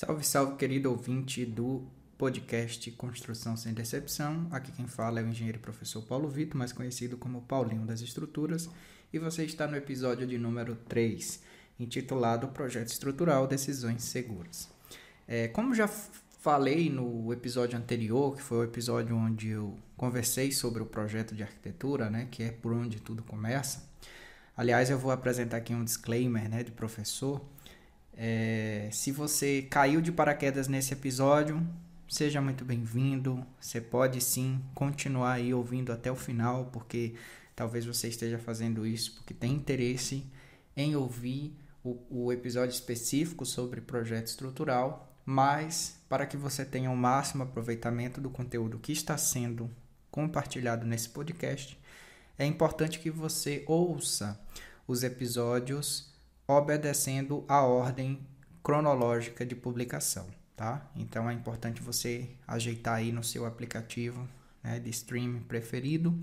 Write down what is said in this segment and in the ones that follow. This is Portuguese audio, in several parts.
Salve, salve, querido ouvinte do podcast Construção Sem Decepção. Aqui quem fala é o engenheiro professor Paulo Vitor, mais conhecido como Paulinho das Estruturas, e você está no episódio de número 3, intitulado Projeto Estrutural Decisões Seguras. É, como já falei no episódio anterior, que foi o episódio onde eu conversei sobre o projeto de arquitetura, né, que é por onde tudo começa. Aliás, eu vou apresentar aqui um disclaimer né, de professor. É, se você caiu de paraquedas nesse episódio, seja muito bem-vindo. Você pode sim continuar aí ouvindo até o final, porque talvez você esteja fazendo isso porque tem interesse em ouvir o, o episódio específico sobre projeto estrutural, mas para que você tenha o máximo aproveitamento do conteúdo que está sendo compartilhado nesse podcast, é importante que você ouça os episódios obedecendo a ordem cronológica de publicação tá? Então é importante você ajeitar aí no seu aplicativo né, de streaming preferido,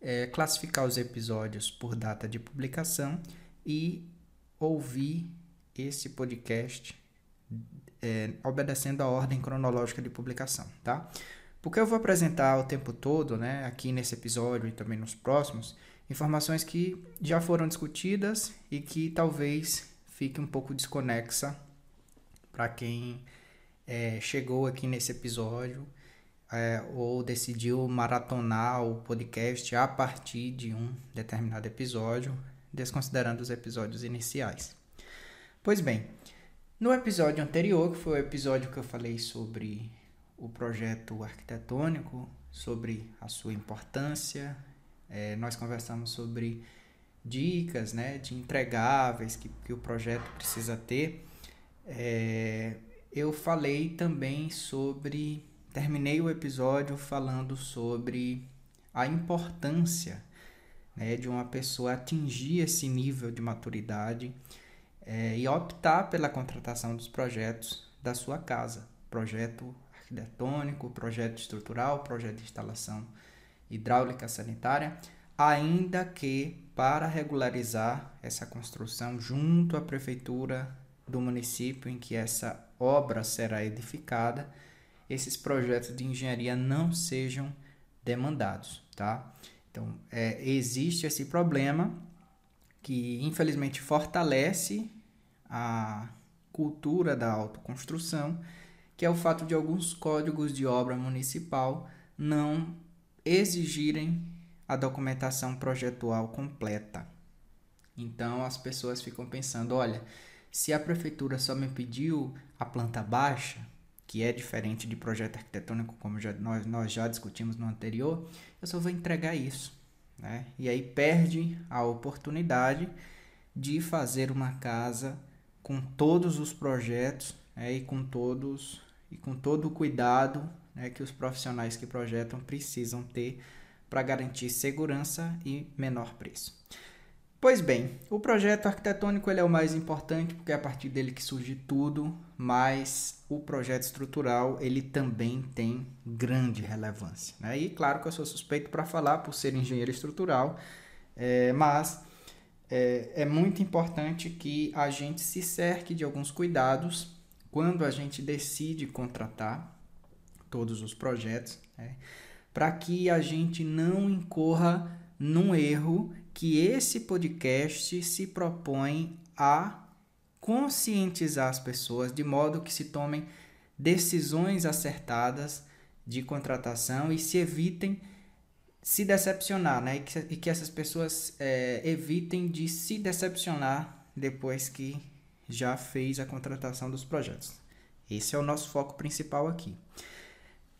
é, classificar os episódios por data de publicação e ouvir esse podcast é, obedecendo a ordem cronológica de publicação, tá? Porque eu vou apresentar o tempo todo, né, aqui nesse episódio e também nos próximos, informações que já foram discutidas e que talvez fique um pouco desconexa para quem é, chegou aqui nesse episódio é, ou decidiu maratonar o podcast a partir de um determinado episódio, desconsiderando os episódios iniciais. Pois bem, no episódio anterior, que foi o episódio que eu falei sobre o projeto arquitetônico, sobre a sua importância, é, nós conversamos sobre dicas né, de entregáveis que, que o projeto precisa ter. É, eu falei também sobre. Terminei o episódio falando sobre a importância né, de uma pessoa atingir esse nível de maturidade é, e optar pela contratação dos projetos da sua casa. Projeto arquitetônico, projeto estrutural, projeto de instalação hidráulica sanitária, ainda que para regularizar essa construção junto à prefeitura do município em que essa obra será edificada, esses projetos de engenharia não sejam demandados, tá? Então, é, existe esse problema que infelizmente fortalece a cultura da autoconstrução, que é o fato de alguns códigos de obra municipal não exigirem a documentação projetual completa. Então as pessoas ficam pensando, olha, se a prefeitura só me pediu a planta baixa, que é diferente de projeto arquitetônico, como já, nós, nós já discutimos no anterior, eu só vou entregar isso. Né? E aí perde a oportunidade de fazer uma casa com todos os projetos né? e com todos e com todo o cuidado né? que os profissionais que projetam precisam ter para garantir segurança e menor preço. Pois bem, o projeto arquitetônico ele é o mais importante porque é a partir dele que surge tudo, mas o projeto estrutural ele também tem grande relevância. Né? E claro que eu sou suspeito para falar por ser engenheiro estrutural, é, mas é, é muito importante que a gente se cerque de alguns cuidados quando a gente decide contratar todos os projetos, né? para que a gente não incorra num erro que esse podcast se propõe a conscientizar as pessoas de modo que se tomem decisões acertadas de contratação e se evitem se decepcionar, né? E que, e que essas pessoas é, evitem de se decepcionar depois que já fez a contratação dos projetos. Esse é o nosso foco principal aqui.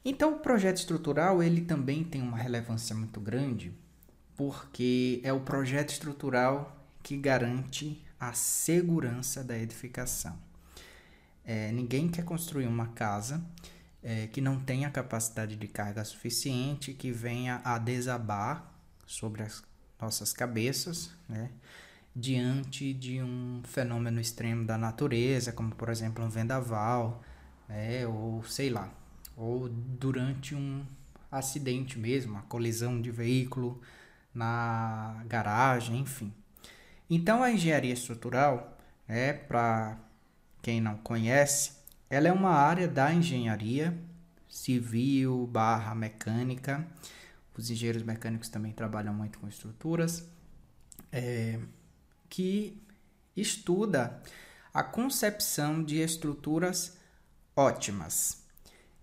Então, o projeto estrutural ele também tem uma relevância muito grande porque é o projeto estrutural que garante a segurança da edificação. É, ninguém quer construir uma casa é, que não tenha capacidade de carga suficiente, que venha a desabar sobre as nossas cabeças, né? diante de um fenômeno extremo da natureza, como por exemplo um vendaval, né? ou sei lá, ou durante um acidente mesmo, uma colisão de veículo na garagem, enfim. Então a engenharia estrutural, é para quem não conhece, ela é uma área da engenharia civil barra mecânica. Os engenheiros mecânicos também trabalham muito com estruturas, é, que estuda a concepção de estruturas ótimas.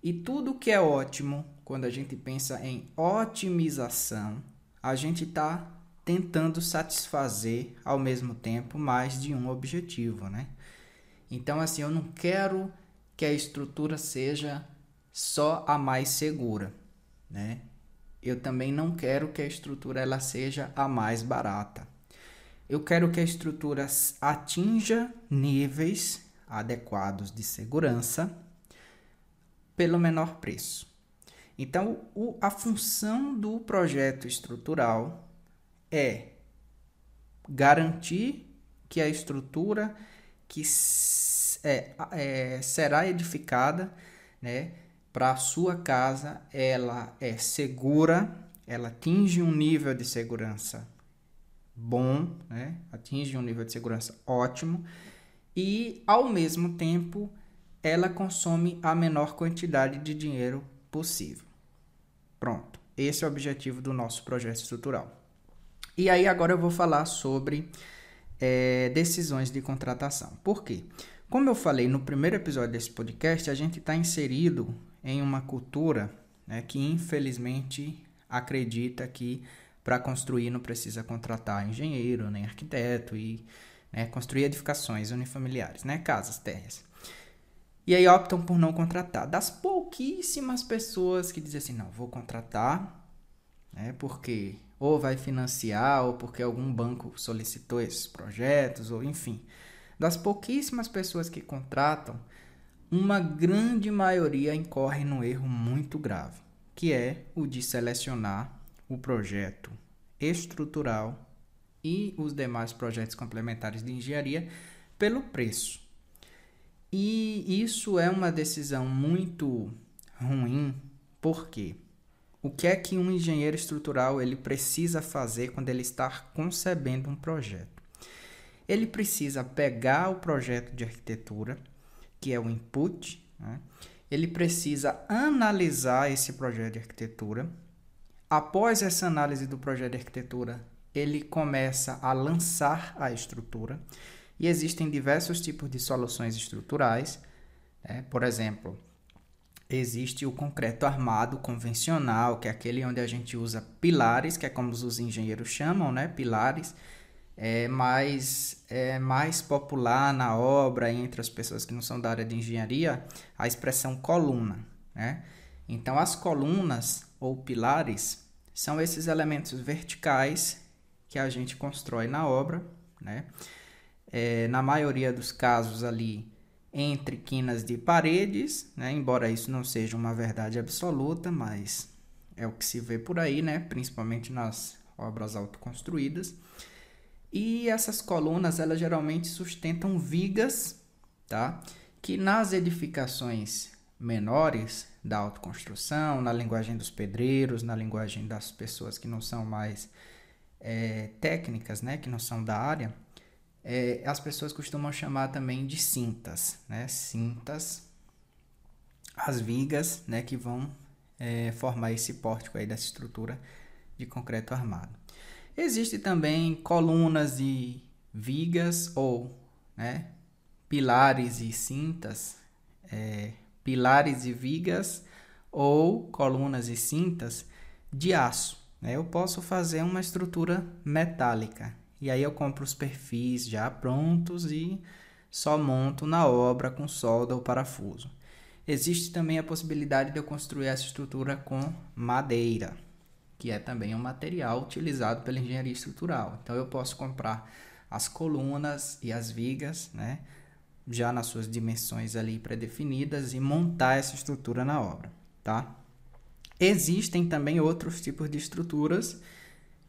E tudo que é ótimo, quando a gente pensa em otimização, a gente está tentando satisfazer ao mesmo tempo mais de um objetivo, né? Então, assim, eu não quero que a estrutura seja só a mais segura, né? Eu também não quero que a estrutura ela seja a mais barata. Eu quero que a estrutura atinja níveis adequados de segurança pelo menor preço. Então, o, a função do projeto estrutural é garantir que a estrutura que é, é, será edificada né, para a sua casa ela é segura, ela atinge um nível de segurança bom, né, atinge um nível de segurança ótimo e ao mesmo tempo ela consome a menor quantidade de dinheiro possível. Pronto, esse é o objetivo do nosso projeto estrutural. E aí agora eu vou falar sobre é, decisões de contratação. Por quê? Como eu falei no primeiro episódio desse podcast, a gente está inserido em uma cultura né, que infelizmente acredita que para construir não precisa contratar engenheiro nem arquiteto e né, construir edificações unifamiliares, né, casas, terras. E aí optam por não contratar. Das pouquíssimas pessoas que dizem assim, não, vou contratar, né, porque ou vai financiar ou porque algum banco solicitou esses projetos, ou enfim. Das pouquíssimas pessoas que contratam, uma grande maioria incorre num erro muito grave, que é o de selecionar o projeto estrutural e os demais projetos complementares de engenharia pelo preço. E isso é uma decisão muito ruim, porque o que é que um engenheiro estrutural ele precisa fazer quando ele está concebendo um projeto? Ele precisa pegar o projeto de arquitetura, que é o input, né? ele precisa analisar esse projeto de arquitetura. Após essa análise do projeto de arquitetura, ele começa a lançar a estrutura. E existem diversos tipos de soluções estruturais. Né? Por exemplo, existe o concreto armado convencional, que é aquele onde a gente usa pilares, que é como os engenheiros chamam, né? Pilares. É mais, é mais popular na obra entre as pessoas que não são da área de engenharia a expressão coluna, né? Então, as colunas ou pilares são esses elementos verticais que a gente constrói na obra, né? É, na maioria dos casos ali entre quinas de paredes, né? embora isso não seja uma verdade absoluta, mas é o que se vê por aí, né? principalmente nas obras autoconstruídas. E essas colunas, elas geralmente sustentam vigas, tá? que nas edificações menores da autoconstrução, na linguagem dos pedreiros, na linguagem das pessoas que não são mais é, técnicas, né? que não são da área, é, as pessoas costumam chamar também de cintas, né? Cintas, as vigas, né? Que vão é, formar esse pórtico aí dessa estrutura de concreto armado. Existe também colunas e vigas ou, né? Pilares e cintas, é, pilares e vigas ou colunas e cintas de aço. Né? Eu posso fazer uma estrutura metálica, e aí eu compro os perfis já prontos e só monto na obra com solda ou parafuso. Existe também a possibilidade de eu construir essa estrutura com madeira, que é também um material utilizado pela engenharia estrutural. Então eu posso comprar as colunas e as vigas, né, já nas suas dimensões ali pré-definidas e montar essa estrutura na obra, tá? Existem também outros tipos de estruturas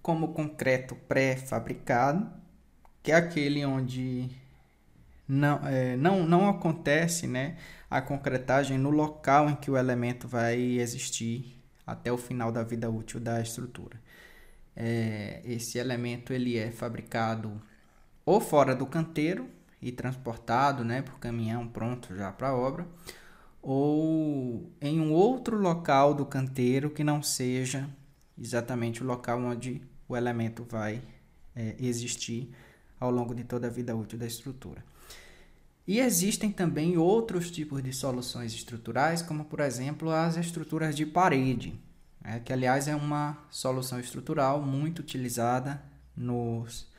como concreto pré-fabricado, que é aquele onde não, é, não, não acontece né, a concretagem no local em que o elemento vai existir até o final da vida útil da estrutura. É, esse elemento ele é fabricado ou fora do canteiro, e transportado né, por caminhão pronto já para a obra, ou em um outro local do canteiro que não seja exatamente o local onde o elemento vai é, existir ao longo de toda a vida útil da estrutura. E existem também outros tipos de soluções estruturais, como por exemplo as estruturas de parede, né, que aliás é uma solução estrutural muito utilizada nos,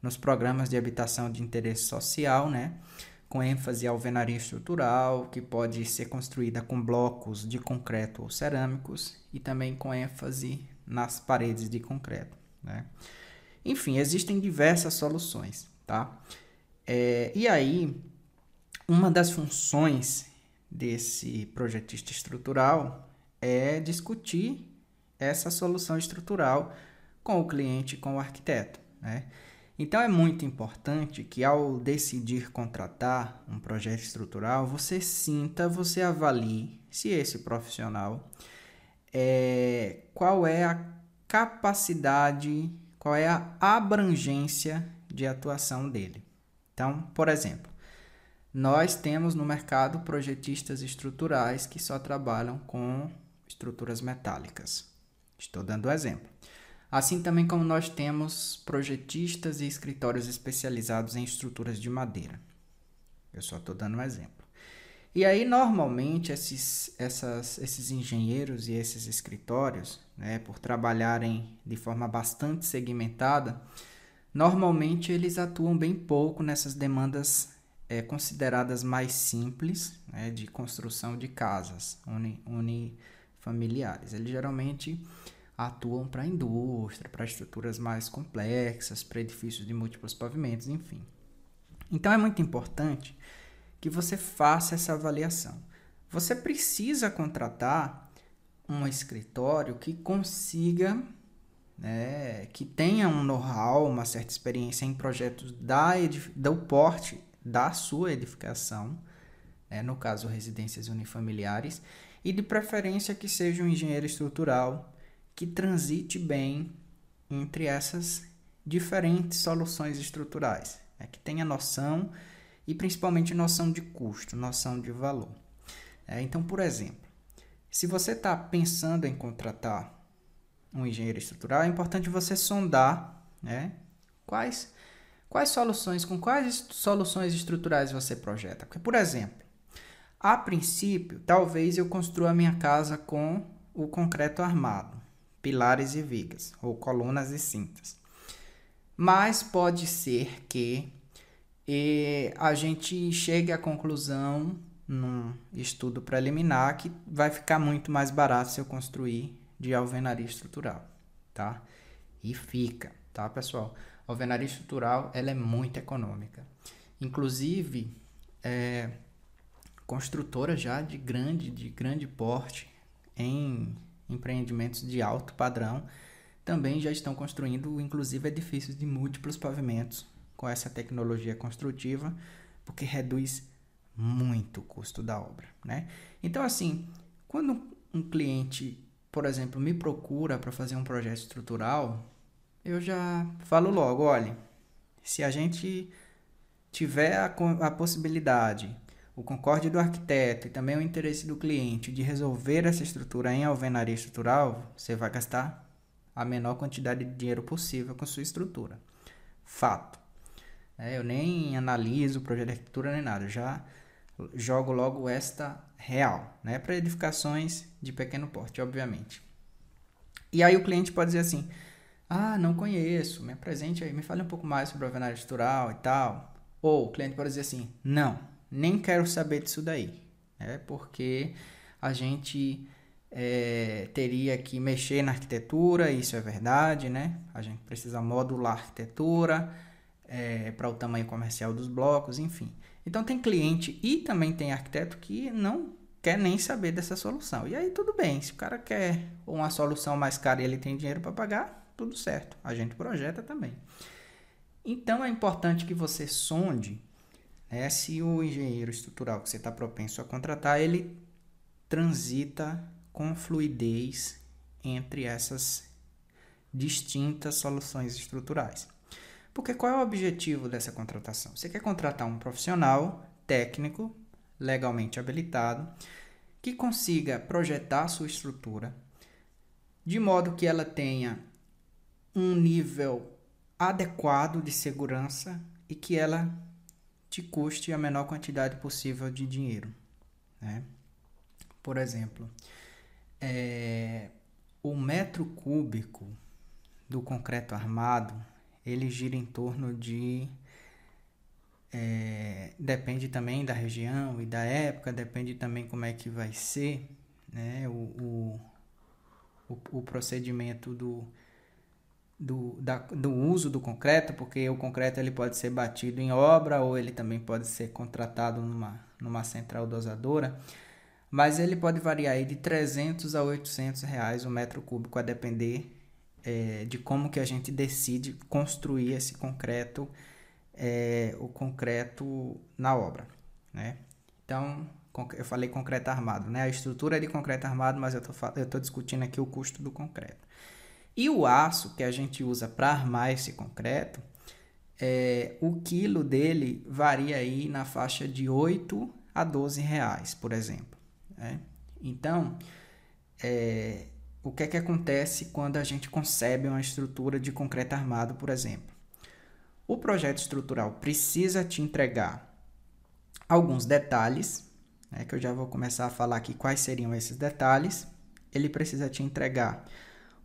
nos programas de habitação de interesse social, né, com ênfase à alvenaria estrutural, que pode ser construída com blocos de concreto ou cerâmicos, e também com ênfase nas paredes de concreto. Né. Enfim, existem diversas soluções, tá? É, e aí, uma das funções desse projetista estrutural é discutir essa solução estrutural com o cliente, com o arquiteto. Né? Então é muito importante que ao decidir contratar um projeto estrutural, você sinta, você avalie se esse profissional é, qual é a capacidade, qual é a abrangência de atuação dele. Então, por exemplo, nós temos no mercado projetistas estruturais que só trabalham com estruturas metálicas. Estou dando exemplo. Assim também como nós temos projetistas e escritórios especializados em estruturas de madeira. Eu só estou dando um exemplo. E aí, normalmente, esses, essas, esses engenheiros e esses escritórios, né, por trabalharem de forma bastante segmentada, Normalmente eles atuam bem pouco nessas demandas é, consideradas mais simples né, de construção de casas uni, unifamiliares. Eles geralmente atuam para a indústria, para estruturas mais complexas, para edifícios de múltiplos pavimentos, enfim. Então é muito importante que você faça essa avaliação. Você precisa contratar um escritório que consiga né, que tenha um know-how, uma certa experiência em projetos da do porte da sua edificação, né, no caso residências unifamiliares, e de preferência que seja um engenheiro estrutural que transite bem entre essas diferentes soluções estruturais, né, que tenha noção e principalmente noção de custo, noção de valor. É, então, por exemplo, se você está pensando em contratar um engenheiro estrutural, é importante você sondar né, quais, quais soluções, com quais soluções estruturais você projeta. Porque, por exemplo, a princípio, talvez eu construa minha casa com o concreto armado, pilares e vigas, ou colunas e cintas. Mas pode ser que e, a gente chegue à conclusão num estudo preliminar que vai ficar muito mais barato se eu construir de alvenaria estrutural, tá? E fica, tá, pessoal? A alvenaria estrutural, ela é muito econômica. Inclusive, é, construtora já de grande, de grande porte em empreendimentos de alto padrão também já estão construindo, inclusive, edifícios de múltiplos pavimentos com essa tecnologia construtiva, porque reduz muito o custo da obra, né? Então, assim, quando um cliente por exemplo, me procura para fazer um projeto estrutural, eu já falo logo, olha, se a gente tiver a, a possibilidade, o concorde do arquiteto e também o interesse do cliente de resolver essa estrutura em alvenaria estrutural, você vai gastar a menor quantidade de dinheiro possível com sua estrutura. Fato. É, eu nem analiso o projeto de arquitetura nem nada, já jogo logo esta real, né, para edificações de pequeno porte, obviamente. E aí o cliente pode dizer assim: "Ah, não conheço, me apresente aí, me fale um pouco mais sobre a alvenaria estrutural e tal". Ou o cliente pode dizer assim: "Não, nem quero saber disso daí". É porque a gente é, teria que mexer na arquitetura, isso é verdade, né? A gente precisa modular a arquitetura é, para o tamanho comercial dos blocos, enfim. Então tem cliente e também tem arquiteto que não quer nem saber dessa solução. E aí tudo bem, se o cara quer uma solução mais cara e ele tem dinheiro para pagar, tudo certo. A gente projeta também. Então é importante que você sonde né, se o engenheiro estrutural que você está propenso a contratar, ele transita com fluidez entre essas distintas soluções estruturais. Porque qual é o objetivo dessa contratação? Você quer contratar um profissional técnico, legalmente habilitado, que consiga projetar sua estrutura de modo que ela tenha um nível adequado de segurança e que ela te custe a menor quantidade possível de dinheiro. Né? Por exemplo, é, o metro cúbico do concreto armado ele gira em torno de é, depende também da região e da época, depende também como é que vai ser né, o, o, o, procedimento do, do, da, do uso do concreto, porque o concreto ele pode ser batido em obra ou ele também pode ser contratado numa, numa central dosadora, mas ele pode variar de 300 a 800 reais o metro cúbico a depender é, de como que a gente decide construir esse concreto, é, o concreto na obra, né? Então, eu falei concreto armado, né? A estrutura é de concreto armado, mas eu estou discutindo aqui o custo do concreto. E o aço que a gente usa para armar esse concreto, é, o quilo dele varia aí na faixa de 8 a 12 reais, por exemplo. Né? Então, é, o que é que acontece quando a gente concebe uma estrutura de concreto armado, por exemplo? O projeto estrutural precisa te entregar alguns detalhes, né, que eu já vou começar a falar aqui quais seriam esses detalhes. Ele precisa te entregar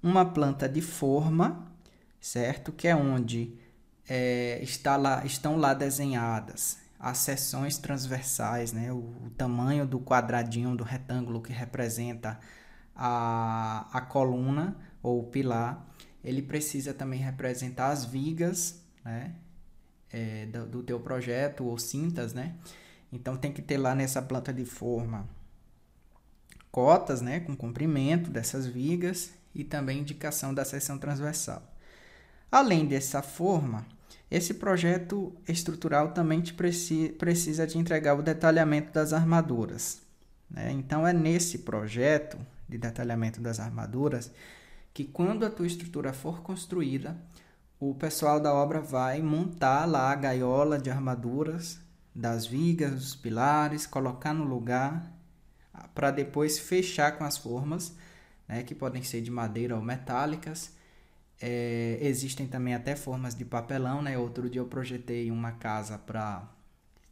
uma planta de forma, certo? Que é onde é, está lá, estão lá desenhadas as seções transversais, né? O, o, tamanho do quadradinho do retângulo que representa a, a coluna ou o pilar. Ele precisa também representar as vigas, né? É, do, do teu projeto ou cintas, né? Então tem que ter lá nessa planta de forma cotas, né, com comprimento dessas vigas e também indicação da seção transversal. Além dessa forma, esse projeto estrutural também preci precisa de entregar o detalhamento das armaduras. Né? Então, é nesse projeto de detalhamento das armaduras que, quando a tua estrutura for construída, o pessoal da obra vai montar lá a gaiola de armaduras das vigas, dos pilares, colocar no lugar para depois fechar com as formas né, que podem ser de madeira ou metálicas. É, existem também até formas de papelão, né? Outro dia eu projetei uma casa para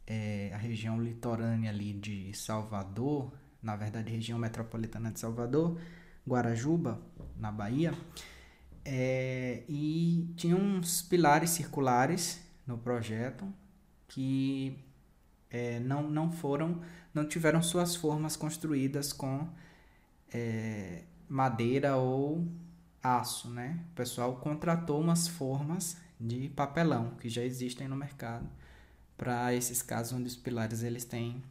é, a região litorânea ali de Salvador, na verdade região metropolitana de Salvador, Guarajuba, na Bahia, é, e tinha uns pilares circulares no projeto que é, não, não foram, não tiveram suas formas construídas com é, madeira ou aço, né? O pessoal contratou umas formas de papelão que já existem no mercado para esses casos onde os pilares eles têm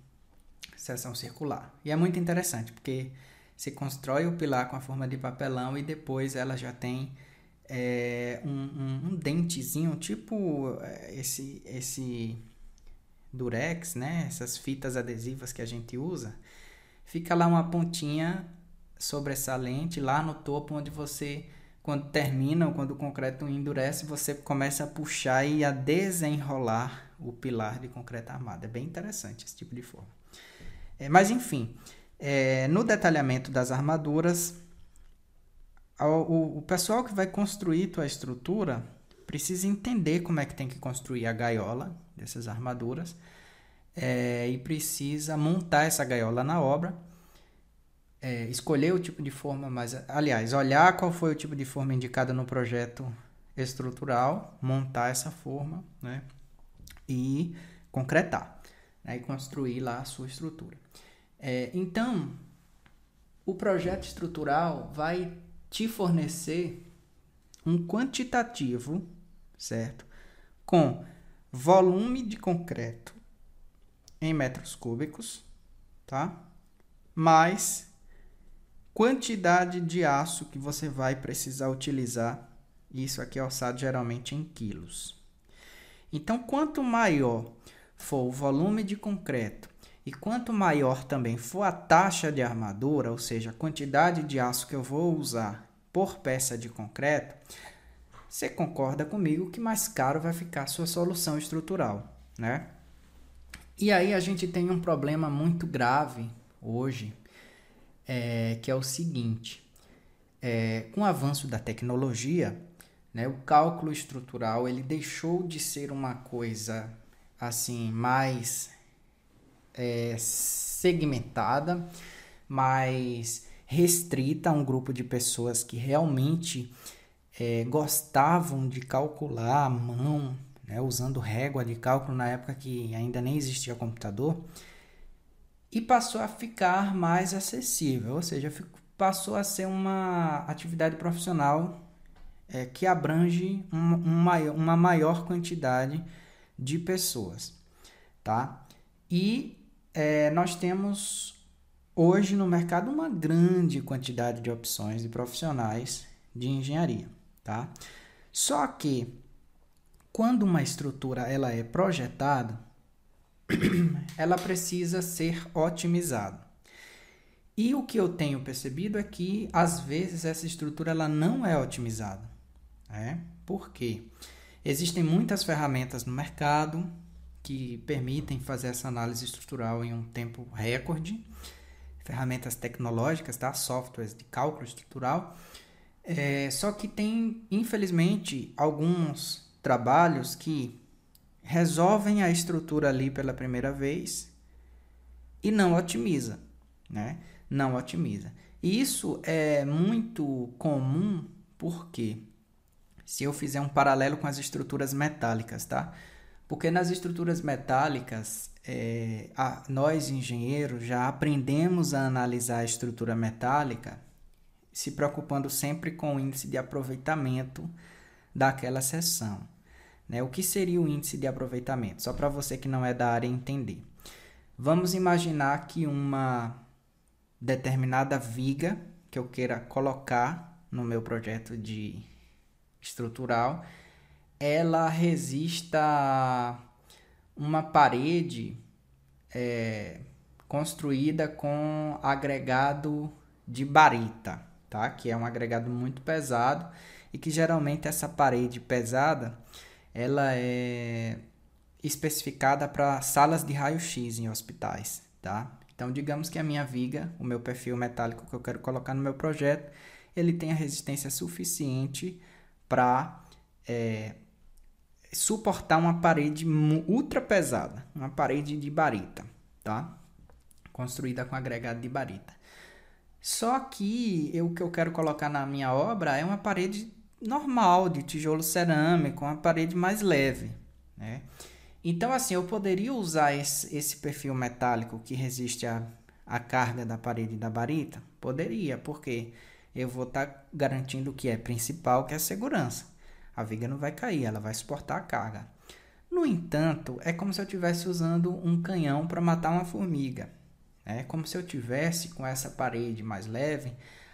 seção circular. E é muito interessante porque se constrói o pilar com a forma de papelão e depois ela já tem é, um, um, um, dentezinho, tipo é, esse, esse durex, né? Essas fitas adesivas que a gente usa. Fica lá uma pontinha sobressalente lá no topo, onde você, quando termina ou quando o concreto endurece, você começa a puxar e a desenrolar o pilar de concreto armado. É bem interessante esse tipo de forma. É, mas enfim, é, no detalhamento das armaduras, o, o pessoal que vai construir tua estrutura precisa entender como é que tem que construir a gaiola dessas armaduras é, e precisa montar essa gaiola na obra é, escolher o tipo de forma, mas aliás, olhar qual foi o tipo de forma indicada no projeto estrutural, montar essa forma, né, e concretar, né, e construir lá a sua estrutura. É, então, o projeto estrutural vai te fornecer um quantitativo, certo, com volume de concreto em metros cúbicos, tá? Mais quantidade de aço que você vai precisar utilizar. Isso aqui é orçado geralmente em quilos. Então, quanto maior for o volume de concreto e quanto maior também for a taxa de armadura, ou seja, a quantidade de aço que eu vou usar por peça de concreto, você concorda comigo que mais caro vai ficar a sua solução estrutural, né? E aí a gente tem um problema muito grave hoje, é, que é o seguinte: é, com o avanço da tecnologia, né, o cálculo estrutural ele deixou de ser uma coisa assim mais é, segmentada, mais restrita a um grupo de pessoas que realmente é, gostavam de calcular à mão, né, usando régua de cálculo na época que ainda nem existia computador, e passou a ficar mais acessível, ou seja, passou a ser uma atividade profissional é, que abrange um, um, uma maior quantidade de pessoas, tá? E é, nós temos hoje no mercado uma grande quantidade de opções de profissionais de engenharia, tá? Só que quando uma estrutura ela é projetada, ela precisa ser otimizada. E o que eu tenho percebido é que às vezes essa estrutura ela não é otimizada. Né? Por quê? Existem muitas ferramentas no mercado que permitem fazer essa análise estrutural em um tempo recorde, ferramentas tecnológicas, tá? softwares de cálculo estrutural. É, só que tem, infelizmente, alguns trabalhos que resolvem a estrutura ali pela primeira vez e não otimiza, né? Não otimiza. E isso é muito comum porque se eu fizer um paralelo com as estruturas metálicas, tá? Porque nas estruturas metálicas, é, a, nós engenheiros já aprendemos a analisar a estrutura metálica se preocupando sempre com o índice de aproveitamento daquela seção. Né? O que seria o índice de aproveitamento? Só para você que não é da área entender. Vamos imaginar que uma determinada viga que eu queira colocar no meu projeto de estrutural, ela resista uma parede é, construída com agregado de barita, tá? Que é um agregado muito pesado e que geralmente essa parede pesada ela é especificada para salas de raio-x em hospitais, tá? Então, digamos que a minha viga, o meu perfil metálico que eu quero colocar no meu projeto, ele tem a resistência suficiente para é, suportar uma parede ultra pesada, uma parede de barita, tá? Construída com agregado de barita. Só que eu, o que eu quero colocar na minha obra é uma parede normal, de tijolo cerâmico, uma parede mais leve, né? Então, assim, eu poderia usar esse, esse perfil metálico que resiste à, carga da parede da barita? Poderia, porque eu vou estar tá garantindo que é principal, que é a segurança. A viga não vai cair, ela vai suportar a carga. No entanto, é como se eu estivesse usando um canhão para matar uma formiga. É como se eu tivesse com essa parede mais leve,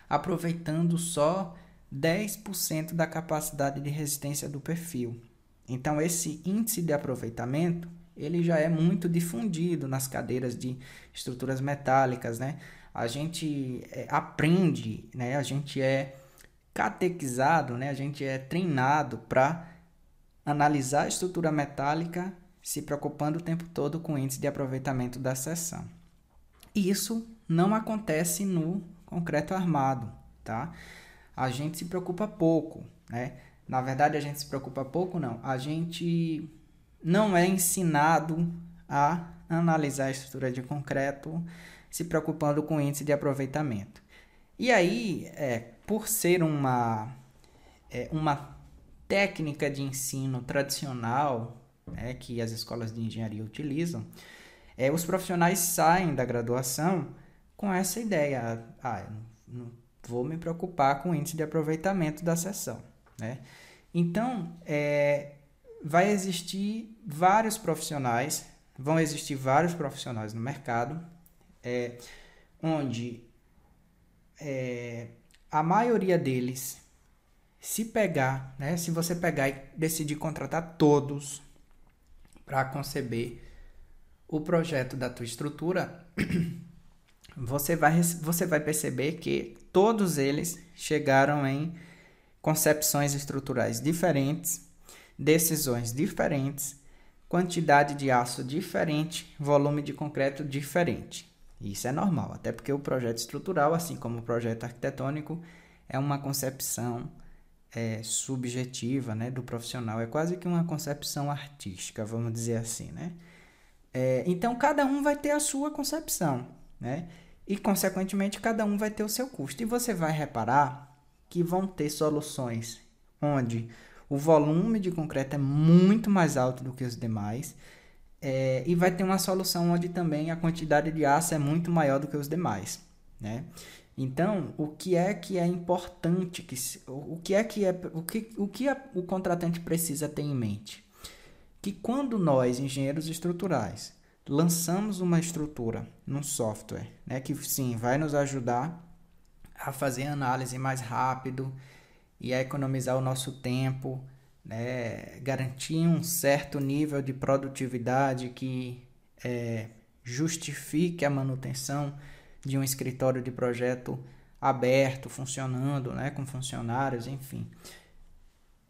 aproveitando só 10% da capacidade de resistência do perfil. Então esse índice de aproveitamento, ele já é muito difundido nas cadeiras de estruturas metálicas, né? A gente é, aprende, né? A gente é catequizado, né? A gente é treinado para analisar a estrutura metálica, se preocupando o tempo todo com o índice de aproveitamento da seção. Isso não acontece no concreto armado, tá? A gente se preocupa pouco, né? Na verdade, a gente se preocupa pouco, não. A gente não é ensinado a analisar a estrutura de concreto se preocupando com o índice de aproveitamento. E aí, é, por ser uma, é, uma técnica de ensino tradicional né, que as escolas de engenharia utilizam, é, os profissionais saem da graduação com essa ideia: ah, não vou me preocupar com o índice de aproveitamento da sessão. Né? Então, é, vai existir vários profissionais, vão existir vários profissionais no mercado, é, onde é, a maioria deles, se pegar, né, se você pegar e decidir contratar todos para conceber o projeto da tua estrutura, você vai, você vai perceber que todos eles chegaram em concepções estruturais diferentes, decisões diferentes, quantidade de aço diferente, volume de concreto diferente. Isso é normal, até porque o projeto estrutural, assim como o projeto arquitetônico, é uma concepção é, subjetiva né, do profissional, é quase que uma concepção artística, vamos dizer assim. Né? É, então, cada um vai ter a sua concepção, né? e, consequentemente, cada um vai ter o seu custo. E você vai reparar que vão ter soluções onde o volume de concreto é muito mais alto do que os demais. É, e vai ter uma solução onde também a quantidade de aço é muito maior do que os demais, né? Então, o que é que é importante que o que é que é o que o que o contratante precisa ter em mente? Que quando nós, engenheiros estruturais, lançamos uma estrutura num software, né, que sim, vai nos ajudar a fazer análise mais rápido, e a economizar o nosso tempo, né? garantir um certo nível de produtividade que é, justifique a manutenção de um escritório de projeto aberto, funcionando, né? com funcionários, enfim.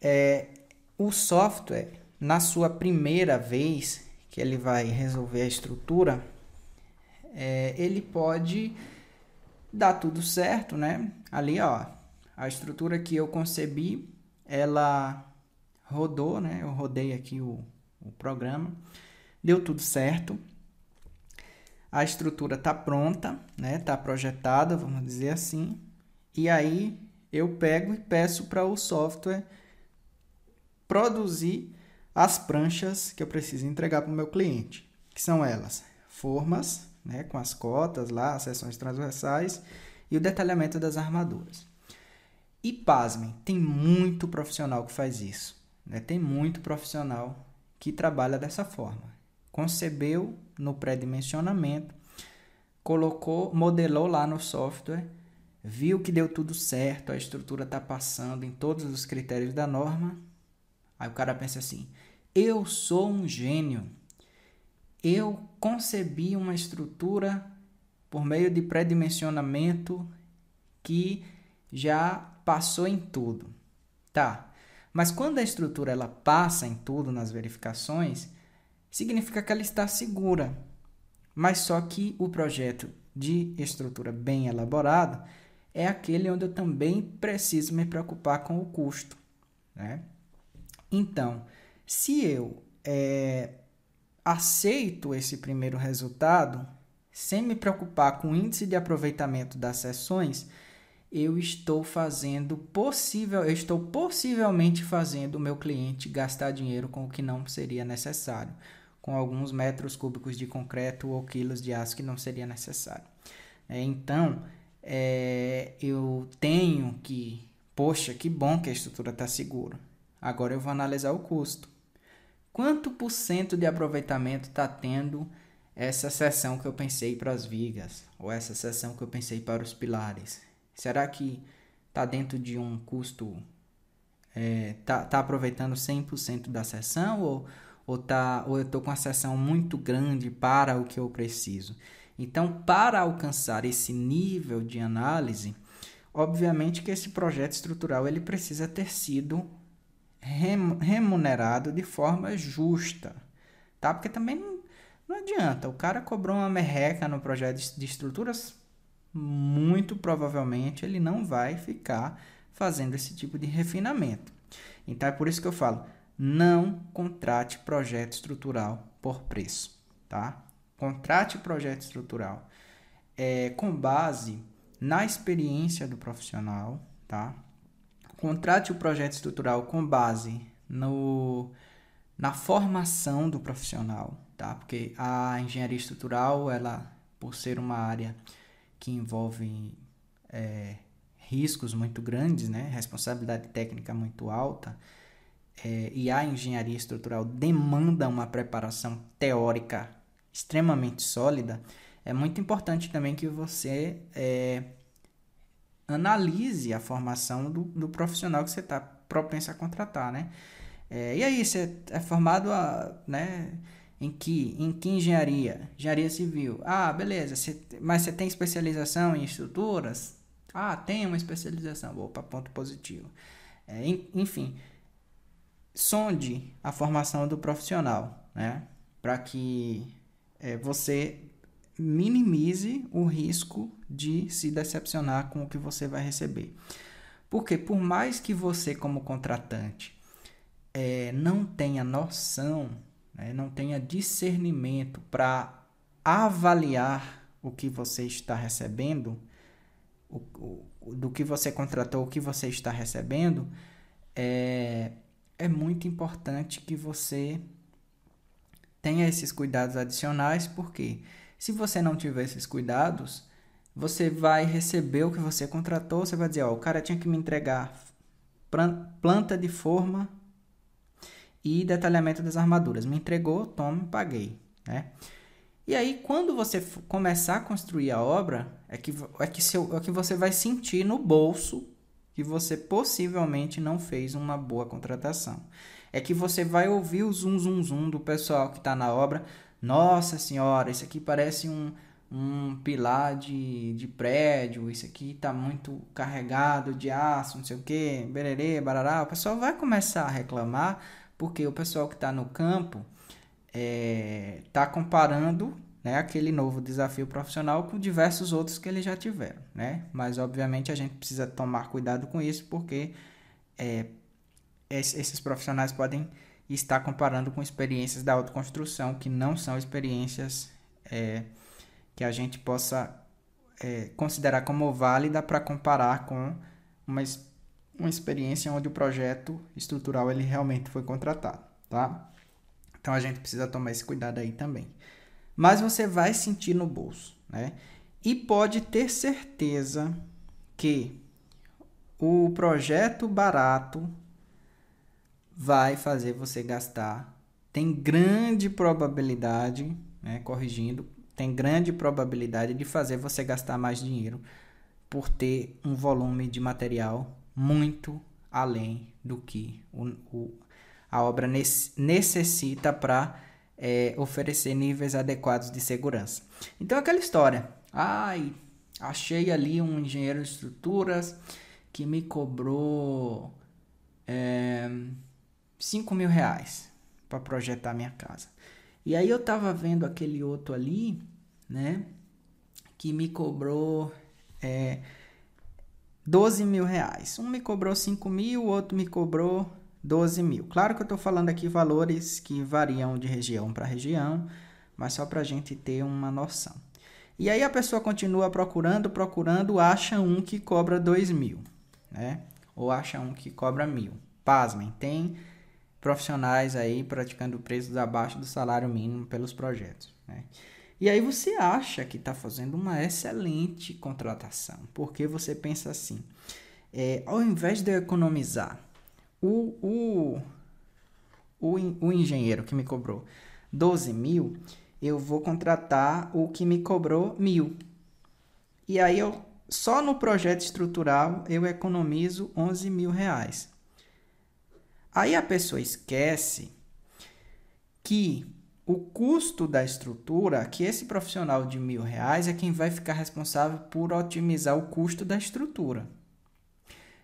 É, o software, na sua primeira vez que ele vai resolver a estrutura, é, ele pode dar tudo certo, né? Ali, ó, a estrutura que eu concebi, ela rodou, né? Eu rodei aqui o, o programa, deu tudo certo. A estrutura está pronta, né? Está projetada, vamos dizer assim. E aí eu pego e peço para o software produzir as pranchas que eu preciso entregar para o meu cliente, que são elas: formas, né, com as cotas lá, as seções transversais e o detalhamento das armaduras. E pasmem, tem muito profissional que faz isso. Né? Tem muito profissional que trabalha dessa forma. Concebeu no pré-dimensionamento, colocou, modelou lá no software, viu que deu tudo certo, a estrutura está passando em todos os critérios da norma. Aí o cara pensa assim: eu sou um gênio. Eu concebi uma estrutura por meio de pré-dimensionamento que já passou em tudo. Tá. Mas quando a estrutura ela passa em tudo nas verificações, significa que ela está segura. Mas só que o projeto de estrutura bem elaborado é aquele onde eu também preciso me preocupar com o custo. Né? Então, se eu é, aceito esse primeiro resultado, sem me preocupar com o índice de aproveitamento das sessões, eu estou fazendo possível, eu estou possivelmente fazendo o meu cliente gastar dinheiro com o que não seria necessário, com alguns metros cúbicos de concreto ou quilos de aço que não seria necessário. É, então, é, eu tenho que, poxa, que bom que a estrutura está segura. Agora eu vou analisar o custo. Quanto por cento de aproveitamento está tendo essa seção que eu pensei para as vigas, ou essa seção que eu pensei para os pilares? Será que está dentro de um custo, é, tá, tá aproveitando 100% da sessão ou, ou, tá, ou eu estou com a sessão muito grande para o que eu preciso? Então, para alcançar esse nível de análise, obviamente que esse projeto estrutural ele precisa ter sido remunerado de forma justa, tá? Porque também não, não adianta, o cara cobrou uma merreca no projeto de estruturas muito provavelmente ele não vai ficar fazendo esse tipo de refinamento. Então é por isso que eu falo, não contrate projeto estrutural por preço, tá? Contrate projeto estrutural é, com base na experiência do profissional, tá? Contrate o projeto estrutural com base no, na formação do profissional, tá? Porque a engenharia estrutural, ela, por ser uma área que envolve é, riscos muito grandes, né? responsabilidade técnica muito alta, é, e a engenharia estrutural demanda uma preparação teórica extremamente sólida, é muito importante também que você é, analise a formação do, do profissional que você está propenso a contratar, né? É, e aí, você é formado a, né, em que, em que engenharia? Engenharia civil. Ah, beleza. Cê, mas você tem especialização em estruturas? Ah, tem uma especialização. Opa, ponto positivo. É, enfim, sonde a formação do profissional, né? Para que é, você minimize o risco de se decepcionar com o que você vai receber. Porque por mais que você, como contratante, é, não tenha noção, né, não tenha discernimento para avaliar o que você está recebendo, o, o, do que você contratou, o que você está recebendo, é, é muito importante que você tenha esses cuidados adicionais, porque se você não tiver esses cuidados, você vai receber o que você contratou, você vai dizer, ó, o cara tinha que me entregar planta de forma e detalhamento das armaduras. Me entregou, tome, paguei, né? E aí, quando você começar a construir a obra, é que, é que, seu, é que você vai sentir no bolso que você possivelmente não fez uma boa contratação. É que você vai ouvir o zum zum zum do pessoal que está na obra. Nossa senhora, isso aqui parece um, um pilar de, de prédio, isso aqui está muito carregado de aço, não sei o que, bererê, barará. O pessoal vai começar a reclamar porque o pessoal que está no campo está é, tá comparando né, aquele novo desafio profissional com diversos outros que eles já tiveram, né? Mas obviamente a gente precisa tomar cuidado com isso porque é, esses profissionais podem estar comparando com experiências da autoconstrução que não são experiências é, que a gente possa é, considerar como válida para comparar com uma, uma experiência onde o projeto estrutural ele realmente foi contratado, tá? Então a gente precisa tomar esse cuidado aí também mas você vai sentir no bolso, né? E pode ter certeza que o projeto barato vai fazer você gastar. Tem grande probabilidade, né, corrigindo, tem grande probabilidade de fazer você gastar mais dinheiro por ter um volume de material muito além do que o, o a obra necessita para é, oferecer níveis adequados de segurança. Então, aquela história. Ai, achei ali um engenheiro de estruturas que me cobrou é, 5 mil reais para projetar minha casa. E aí eu tava vendo aquele outro ali, né? Que me cobrou é, 12 mil reais. Um me cobrou 5 mil, o outro me cobrou 12 mil. Claro que eu estou falando aqui valores que variam de região para região, mas só para a gente ter uma noção. E aí a pessoa continua procurando, procurando, acha um que cobra 2 mil, né? Ou acha um que cobra mil. Pasmem, tem profissionais aí praticando preços abaixo do salário mínimo pelos projetos, né? E aí você acha que está fazendo uma excelente contratação, porque você pensa assim, é, ao invés de eu economizar o, o, o, o engenheiro que me cobrou 12 mil, eu vou contratar o que me cobrou mil. E aí eu só no projeto estrutural eu economizo 11 mil reais. Aí a pessoa esquece que o custo da estrutura, que esse profissional de mil reais é quem vai ficar responsável por otimizar o custo da estrutura.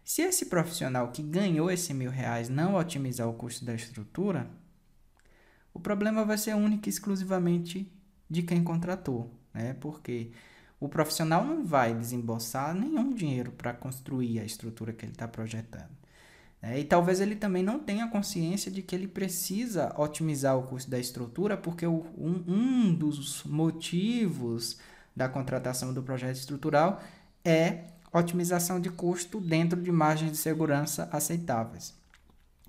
Se esse profissional que ganhou esse mil reais não otimizar o custo da estrutura, o problema vai ser único e exclusivamente de quem contratou, né? Porque o profissional não vai desembolsar nenhum dinheiro para construir a estrutura que ele está projetando. Né? E talvez ele também não tenha consciência de que ele precisa otimizar o custo da estrutura, porque o, um, um dos motivos da contratação do projeto estrutural é otimização de custo dentro de margens de segurança aceitáveis.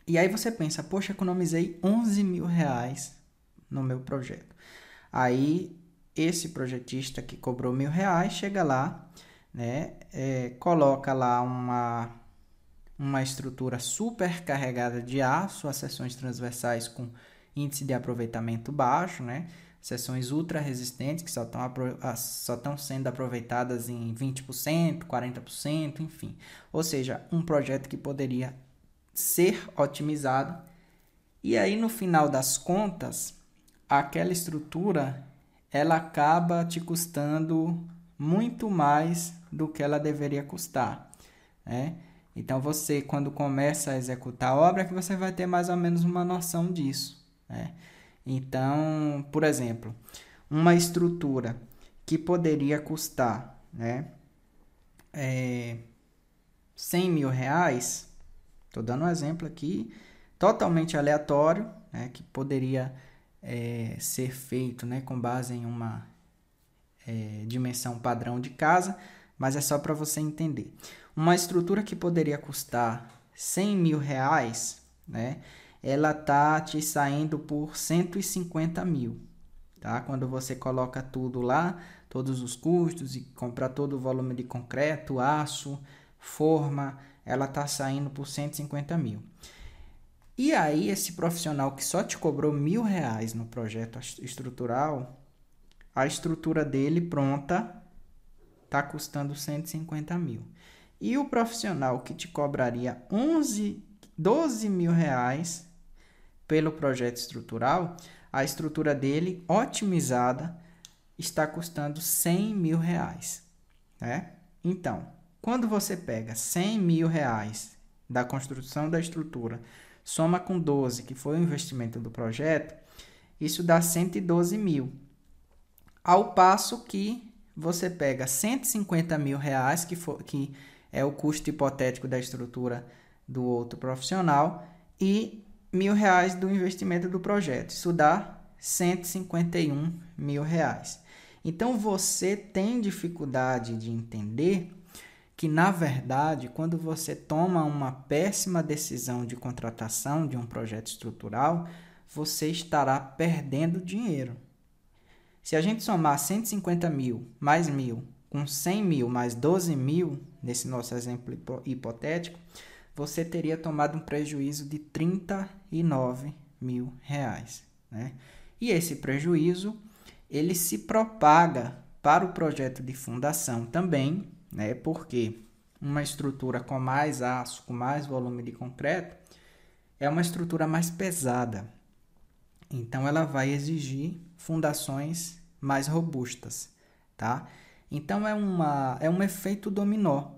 E aí você pensa, poxa, economizei 11 mil reais no meu projeto. Aí esse projetista que cobrou mil reais chega lá, né, é, coloca lá uma, uma estrutura super carregada de aço, as seções transversais com índice de aproveitamento baixo, né, seções ultra resistentes que só estão só estão sendo aproveitadas em 20%, 40%, enfim. Ou seja, um projeto que poderia ser otimizado. E aí no final das contas, aquela estrutura ela acaba te custando muito mais do que ela deveria custar, né? Então você, quando começa a executar a obra, é que você vai ter mais ou menos uma noção disso. Né? Então, por exemplo, uma estrutura que poderia custar né, é, 100 mil reais, estou dando um exemplo aqui, totalmente aleatório, né, que poderia é, ser feito né, com base em uma é, dimensão padrão de casa, mas é só para você entender. Uma estrutura que poderia custar 100 mil reais, né, ela tá te saindo por 150 mil, tá? Quando você coloca tudo lá, todos os custos e compra todo o volume de concreto, aço, forma, ela tá saindo por 150 mil. E aí, esse profissional que só te cobrou mil reais no projeto estrutural, a estrutura dele pronta está custando 150 mil. E o profissional que te cobraria 11, 12 mil reais pelo projeto estrutural, a estrutura dele otimizada está custando 100 mil reais. Né? Então, quando você pega 100 mil reais da construção da estrutura, soma com 12, que foi o investimento do projeto, isso dá 112 mil. Ao passo que você pega 150 mil reais, que, for, que é o custo hipotético da estrutura do outro profissional, e mil reais do investimento do projeto. Isso dá 151 mil reais. Então você tem dificuldade de entender que, na verdade, quando você toma uma péssima decisão de contratação de um projeto estrutural, você estará perdendo dinheiro. Se a gente somar 150 mil mais mil com 100 mil mais 12 mil, nesse nosso exemplo hipotético, você teria tomado um prejuízo de 39 mil reais. Né? E esse prejuízo ele se propaga para o projeto de fundação também, né? porque uma estrutura com mais aço, com mais volume de concreto, é uma estrutura mais pesada. Então ela vai exigir fundações mais robustas, tá? Então é uma é um efeito dominó,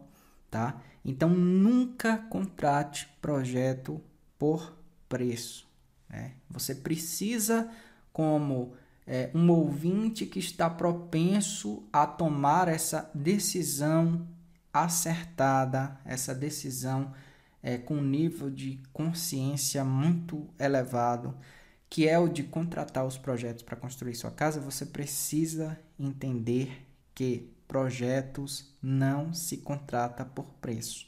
tá? Então nunca contrate projeto por preço. Né? Você precisa, como é, um ouvinte que está propenso a tomar essa decisão acertada, essa decisão é, com nível de consciência muito elevado, que é o de contratar os projetos para construir sua casa, você precisa entender que projetos não se contrata por preço.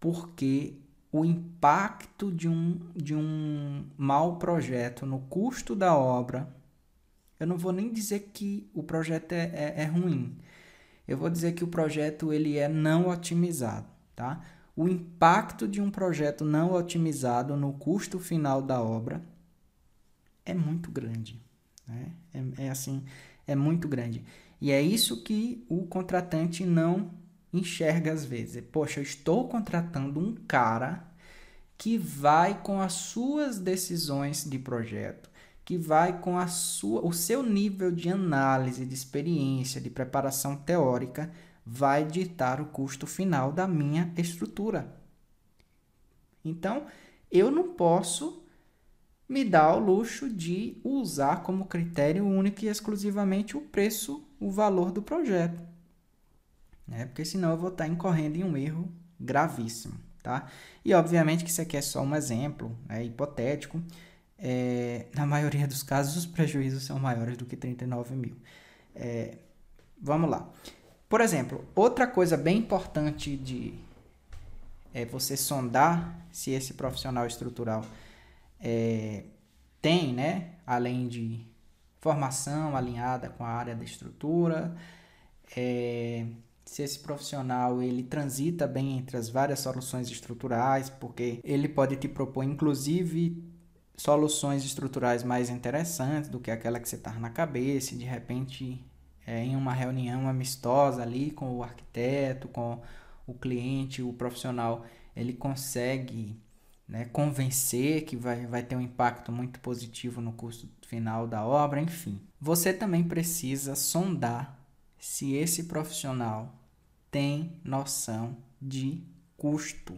Porque o impacto de um, de um mau projeto no custo da obra, eu não vou nem dizer que o projeto é, é, é ruim. Eu vou dizer que o projeto ele é não otimizado, tá? O impacto de um projeto não otimizado no custo final da obra é muito grande, né? É, é assim, é muito grande. E é isso que o contratante não enxerga às vezes. Poxa, eu estou contratando um cara que vai com as suas decisões de projeto, que vai com a sua, o seu nível de análise, de experiência, de preparação teórica, vai ditar o custo final da minha estrutura. Então, eu não posso me dar o luxo de usar como critério único e exclusivamente o preço, o valor do projeto. Né? Porque senão eu vou estar incorrendo em um erro gravíssimo. Tá? E obviamente que isso aqui é só um exemplo é hipotético. É, na maioria dos casos, os prejuízos são maiores do que 39 mil. É, vamos lá. Por exemplo, outra coisa bem importante de é você sondar se esse profissional estrutural é, tem, né, além de formação alinhada com a área da estrutura, é, se esse profissional ele transita bem entre as várias soluções estruturais, porque ele pode te propor inclusive soluções estruturais mais interessantes do que aquela que você está na cabeça, de repente é, em uma reunião amistosa ali com o arquiteto, com o cliente, o profissional, ele consegue né, convencer que vai, vai ter um impacto muito positivo no custo final da obra, enfim. Você também precisa sondar se esse profissional tem noção de custo.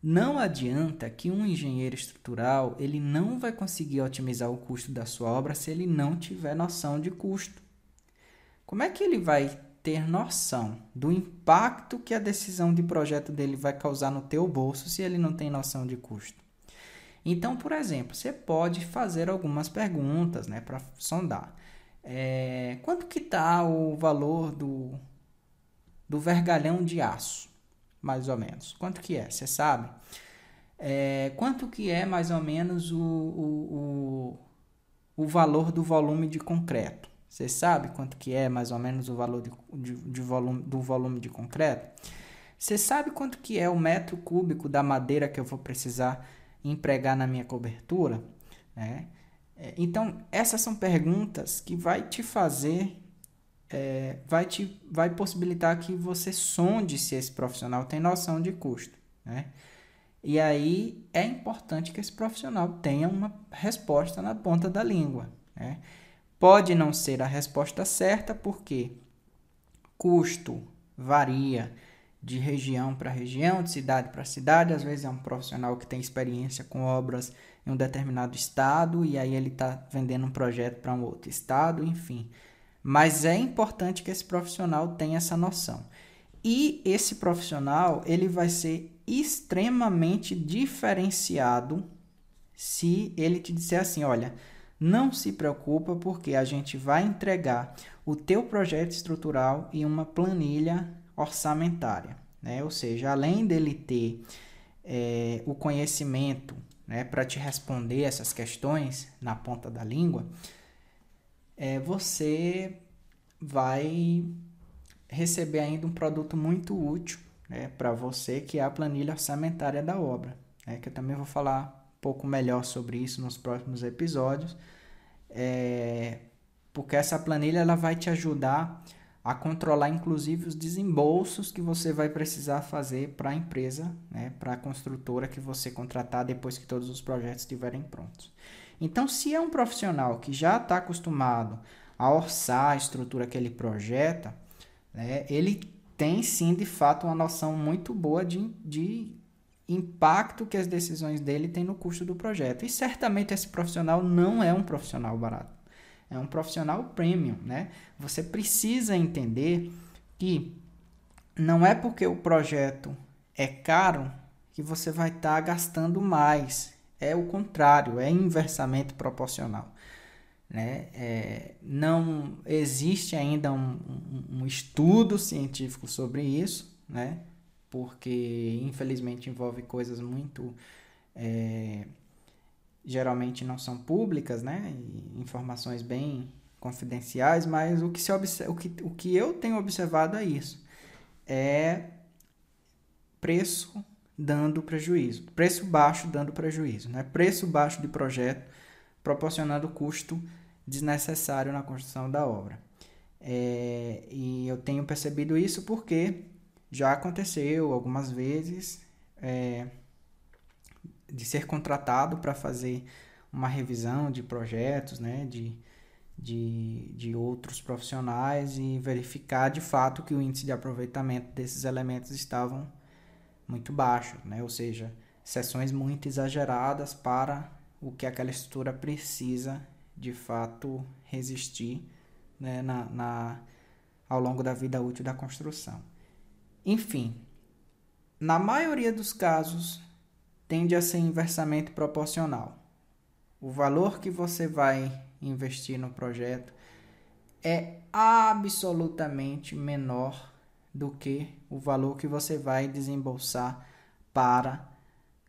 Não adianta que um engenheiro estrutural ele não vai conseguir otimizar o custo da sua obra se ele não tiver noção de custo. Como é que ele vai ter noção do impacto que a decisão de projeto dele vai causar no teu bolso se ele não tem noção de custo? Então, por exemplo, você pode fazer algumas perguntas né, para sondar. É, quanto que está o valor do, do vergalhão de aço? mais ou menos? Quanto que é? Você sabe? É, quanto que é mais ou menos o, o, o, o, valor do volume de concreto? Você sabe quanto que é mais ou menos o valor de, de, de volume, do volume de concreto? Você sabe quanto que é o metro cúbico da madeira que eu vou precisar empregar na minha cobertura? É. é então, essas são perguntas que vai te fazer é, vai, te, vai possibilitar que você sonde se esse profissional tem noção de custo. Né? E aí é importante que esse profissional tenha uma resposta na ponta da língua. Né? Pode não ser a resposta certa, porque custo varia de região para região, de cidade para cidade. Às vezes é um profissional que tem experiência com obras em um determinado estado e aí ele está vendendo um projeto para um outro estado, enfim. Mas é importante que esse profissional tenha essa noção. E esse profissional, ele vai ser extremamente diferenciado se ele te disser assim, olha, não se preocupa porque a gente vai entregar o teu projeto estrutural e uma planilha orçamentária, né? Ou seja, além dele ter é, o conhecimento né, para te responder essas questões na ponta da língua, é, você vai receber ainda um produto muito útil né, para você, que é a planilha orçamentária da obra, né, que eu também vou falar pouco melhor sobre isso nos próximos episódios, é, porque essa planilha ela vai te ajudar a controlar inclusive os desembolsos que você vai precisar fazer para a empresa, né, para a construtora que você contratar depois que todos os projetos estiverem prontos. Então, se é um profissional que já está acostumado a orçar a estrutura que ele projeta, né, ele tem sim, de fato, uma noção muito boa de, de impacto que as decisões dele têm no custo do projeto. E certamente esse profissional não é um profissional barato. É um profissional premium, né? Você precisa entender que não é porque o projeto é caro que você vai estar tá gastando mais é o contrário, é inversamente proporcional. Né? É, não existe ainda um, um, um, estudo científico sobre isso, né? Porque infelizmente envolve coisas muito. É, geralmente não são públicas, né? Informações bem confidenciais, mas o que, se o, que, o que eu tenho observado é isso: é preço dando prejuízo. Preço baixo dando prejuízo. Né? Preço baixo de projeto proporcionando custo desnecessário na construção da obra. É, e eu tenho percebido isso porque já aconteceu algumas vezes é, de ser contratado para fazer uma revisão de projetos, né, de, de, de outros profissionais e verificar de fato que o índice de aproveitamento desses elementos estavam muito baixo, né? ou seja, sessões muito exageradas para o que aquela estrutura precisa de fato resistir né? na, na, ao longo da vida útil da construção. Enfim, na maioria dos casos, tende a ser inversamente proporcional. O valor que você vai investir no projeto é absolutamente menor do que o valor que você vai desembolsar para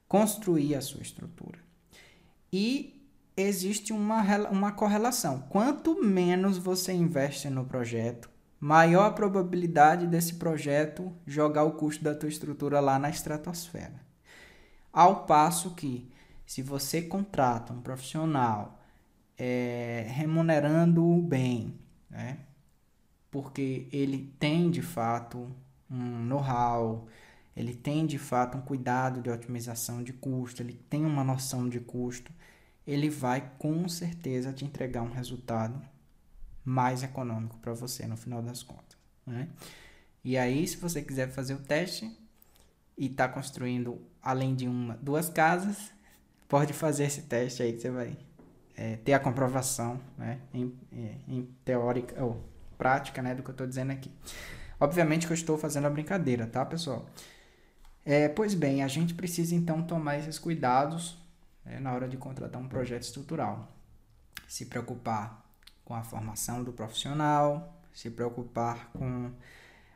construir a sua estrutura. E existe uma, uma correlação. Quanto menos você investe no projeto, maior a probabilidade desse projeto jogar o custo da tua estrutura lá na estratosfera. Ao passo que, se você contrata um profissional é, remunerando bem, né, porque ele tem de fato um know-how, ele tem de fato um cuidado de otimização de custo, ele tem uma noção de custo, ele vai com certeza te entregar um resultado mais econômico para você no final das contas. Né? E aí, se você quiser fazer o teste, e está construindo além de uma, duas casas, pode fazer esse teste aí que você vai é, ter a comprovação, né, em, é, em teórica ou prática, né, do que eu estou dizendo aqui. Obviamente que eu estou fazendo a brincadeira, tá, pessoal? É, pois bem, a gente precisa então tomar esses cuidados é, na hora de contratar um projeto estrutural. Se preocupar com a formação do profissional, se preocupar com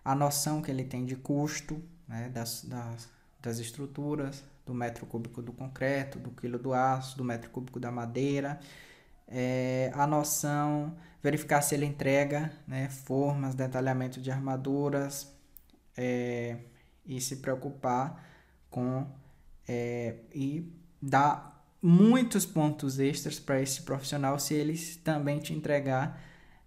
a noção que ele tem de custo né, das, das, das estruturas, do metro cúbico do concreto, do quilo do aço, do metro cúbico da madeira, é, a noção, verificar se ele entrega né, formas, detalhamento de armaduras é, e se preocupar com é, e dar muitos pontos extras para esse profissional se ele também te entregar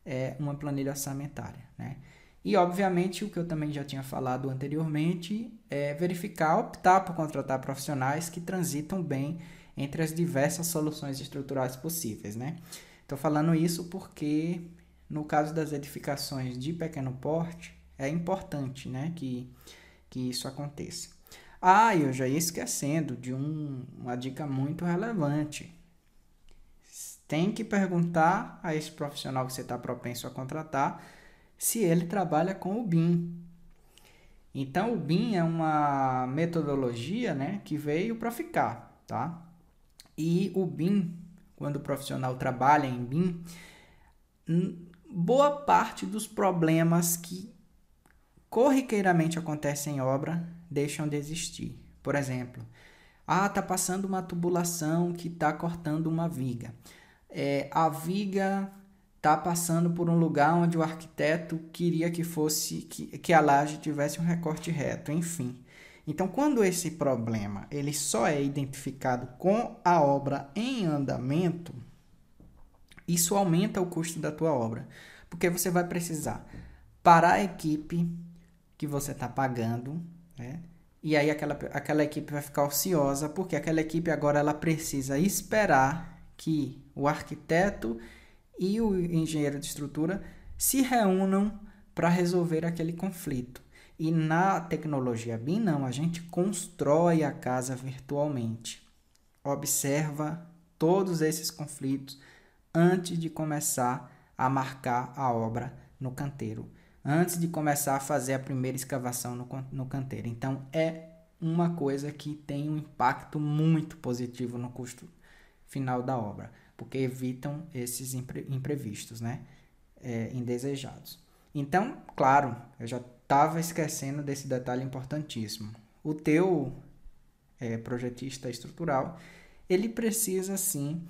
é, uma planilha orçamentária. Né? E, obviamente, o que eu também já tinha falado anteriormente é verificar, optar por contratar profissionais que transitam bem entre as diversas soluções estruturais possíveis. Né? Estou falando isso porque, no caso das edificações de pequeno porte, é importante né, que, que isso aconteça. Ah, eu já ia esquecendo de um, uma dica muito relevante. Tem que perguntar a esse profissional que você está propenso a contratar se ele trabalha com o BIM. Então, o BIM é uma metodologia né, que veio para ficar, tá? E o BIM, quando o profissional trabalha em BIM, boa parte dos problemas que corriqueiramente acontecem em obra deixam de existir. Por exemplo, ah, tá passando uma tubulação que está cortando uma viga. É, a viga está passando por um lugar onde o arquiteto queria que fosse que, que a laje tivesse um recorte reto, enfim. Então, quando esse problema ele só é identificado com a obra em andamento, isso aumenta o custo da tua obra, porque você vai precisar parar a equipe que você está pagando, né? E aí aquela, aquela equipe vai ficar ociosa, porque aquela equipe agora ela precisa esperar que o arquiteto e o engenheiro de estrutura se reúnam para resolver aquele conflito. E na tecnologia BIM, não, a gente constrói a casa virtualmente. Observa todos esses conflitos antes de começar a marcar a obra no canteiro, antes de começar a fazer a primeira escavação no, no canteiro. Então, é uma coisa que tem um impacto muito positivo no custo final da obra porque evitam esses impre imprevistos, né? É, indesejados. Então, claro, eu já estava esquecendo desse detalhe importantíssimo. O teu é, projetista estrutural, ele precisa sim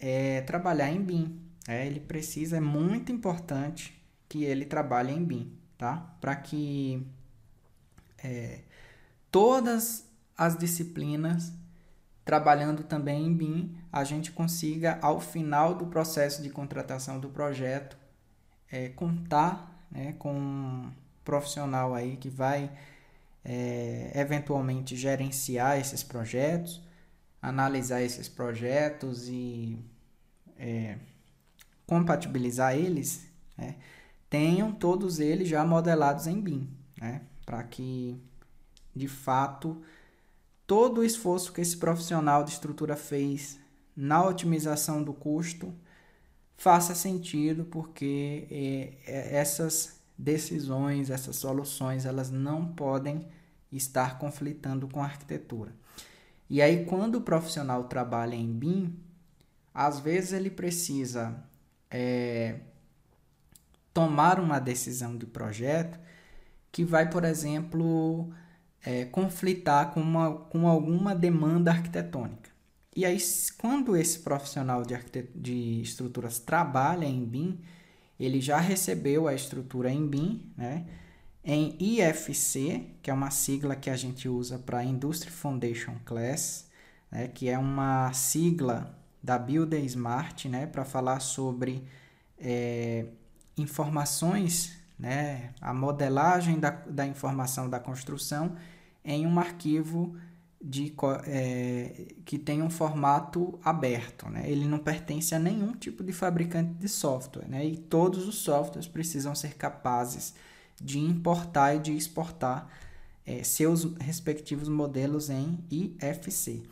é, trabalhar em BIM. É, ele precisa, é muito importante que ele trabalhe em BIM, tá? Para que é, todas as disciplinas trabalhando também em BIM, a gente consiga, ao final do processo de contratação do projeto, é, contar né, com um profissional aí que vai é, eventualmente gerenciar esses projetos, analisar esses projetos e é, compatibilizar eles, né, tenham todos eles já modelados em BIM, né, para que de fato todo o esforço que esse profissional de estrutura fez na otimização do custo faça sentido, porque é, é, essas decisões, essas soluções, elas não podem estar conflitando com a arquitetura. E aí, quando o profissional trabalha em BIM, às vezes ele precisa é, tomar uma decisão de projeto que vai, por exemplo, é, conflitar com, uma, com alguma demanda arquitetônica. E aí, quando esse profissional de, de estruturas trabalha em BIM, ele já recebeu a estrutura em BIM, né? em IFC, que é uma sigla que a gente usa para Industry Foundation Class, né? que é uma sigla da Builder Smart né? para falar sobre é, informações, né? a modelagem da, da informação da construção em um arquivo de, é, que tem um formato aberto. Né? Ele não pertence a nenhum tipo de fabricante de software. Né? E todos os softwares precisam ser capazes de importar e de exportar é, seus respectivos modelos em IFC.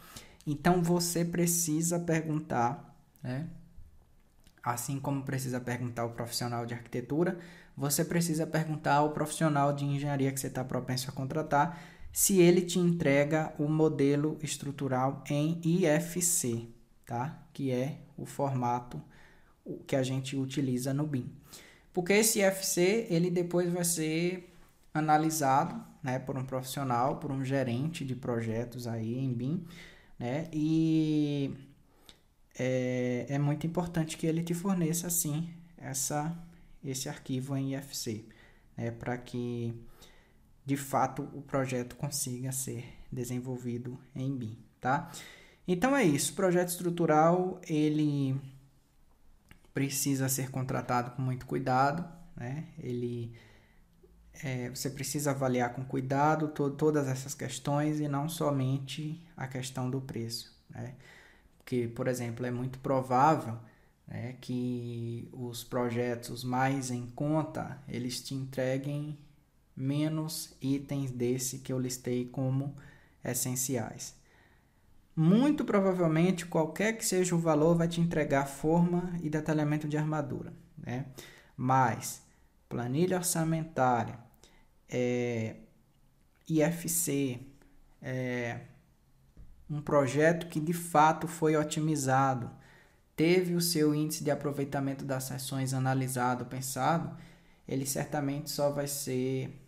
Então você precisa perguntar, né? Assim como precisa perguntar o profissional de arquitetura, você precisa perguntar ao profissional de engenharia que você está propenso a contratar se ele te entrega o modelo estrutural em IFC, tá? Que é o formato que a gente utiliza no BIM. Porque esse IFC, ele depois vai ser analisado, né, por um profissional, por um gerente de projetos aí em BIM, né? E é, é muito importante que ele te forneça, assim, essa, esse arquivo em IFC, né? Para que de fato o projeto consiga ser desenvolvido em BIM, tá? Então é isso, o projeto estrutural ele precisa ser contratado com muito cuidado, né? Ele é, você precisa avaliar com cuidado to todas essas questões e não somente a questão do preço, né? Porque, por exemplo, é muito provável né, que os projetos mais em conta eles te entreguem menos itens desse que eu listei como essenciais. Muito provavelmente, qualquer que seja o valor, vai te entregar forma e detalhamento de armadura. Né? Mas, planilha orçamentária, é, IFC, é, um projeto que de fato foi otimizado, teve o seu índice de aproveitamento das sessões analisado, pensado, ele certamente só vai ser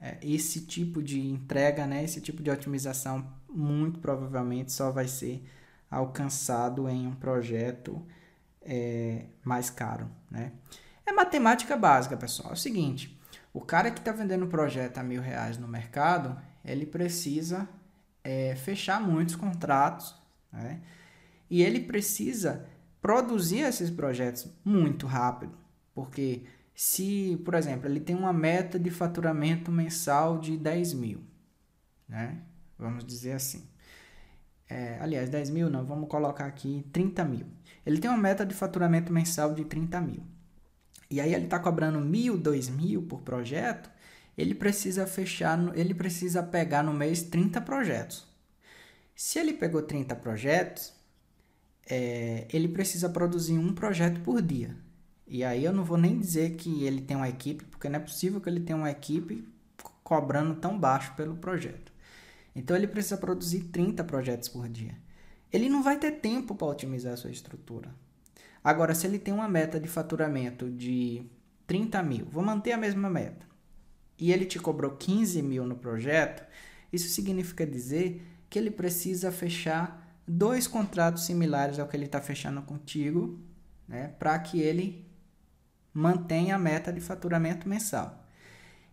é, esse tipo de entrega, né, esse tipo de otimização, muito provavelmente só vai ser alcançado em um projeto é, mais caro. Né? É matemática básica, pessoal. É o seguinte: o cara que está vendendo um projeto a mil reais no mercado, ele precisa é, fechar muitos contratos, né? E ele precisa produzir esses projetos muito rápido, porque se, por exemplo, ele tem uma meta de faturamento mensal de 10 mil, né? Vamos dizer assim. É, aliás, 10 mil não, vamos colocar aqui 30 mil. Ele tem uma meta de faturamento mensal de 30 mil. E aí ele está cobrando mil, dois mil por projeto, ele precisa fechar, ele precisa pegar no mês 30 projetos. Se ele pegou 30 projetos, é, ele precisa produzir um projeto por dia. E aí eu não vou nem dizer que ele tem uma equipe, porque não é possível que ele tenha uma equipe cobrando tão baixo pelo projeto. Então ele precisa produzir 30 projetos por dia. Ele não vai ter tempo para otimizar a sua estrutura. Agora, se ele tem uma meta de faturamento de 30 mil, vou manter a mesma meta, e ele te cobrou 15 mil no projeto, isso significa dizer que ele precisa fechar dois contratos similares ao que ele está fechando contigo, né, para que ele mantém a meta de faturamento mensal.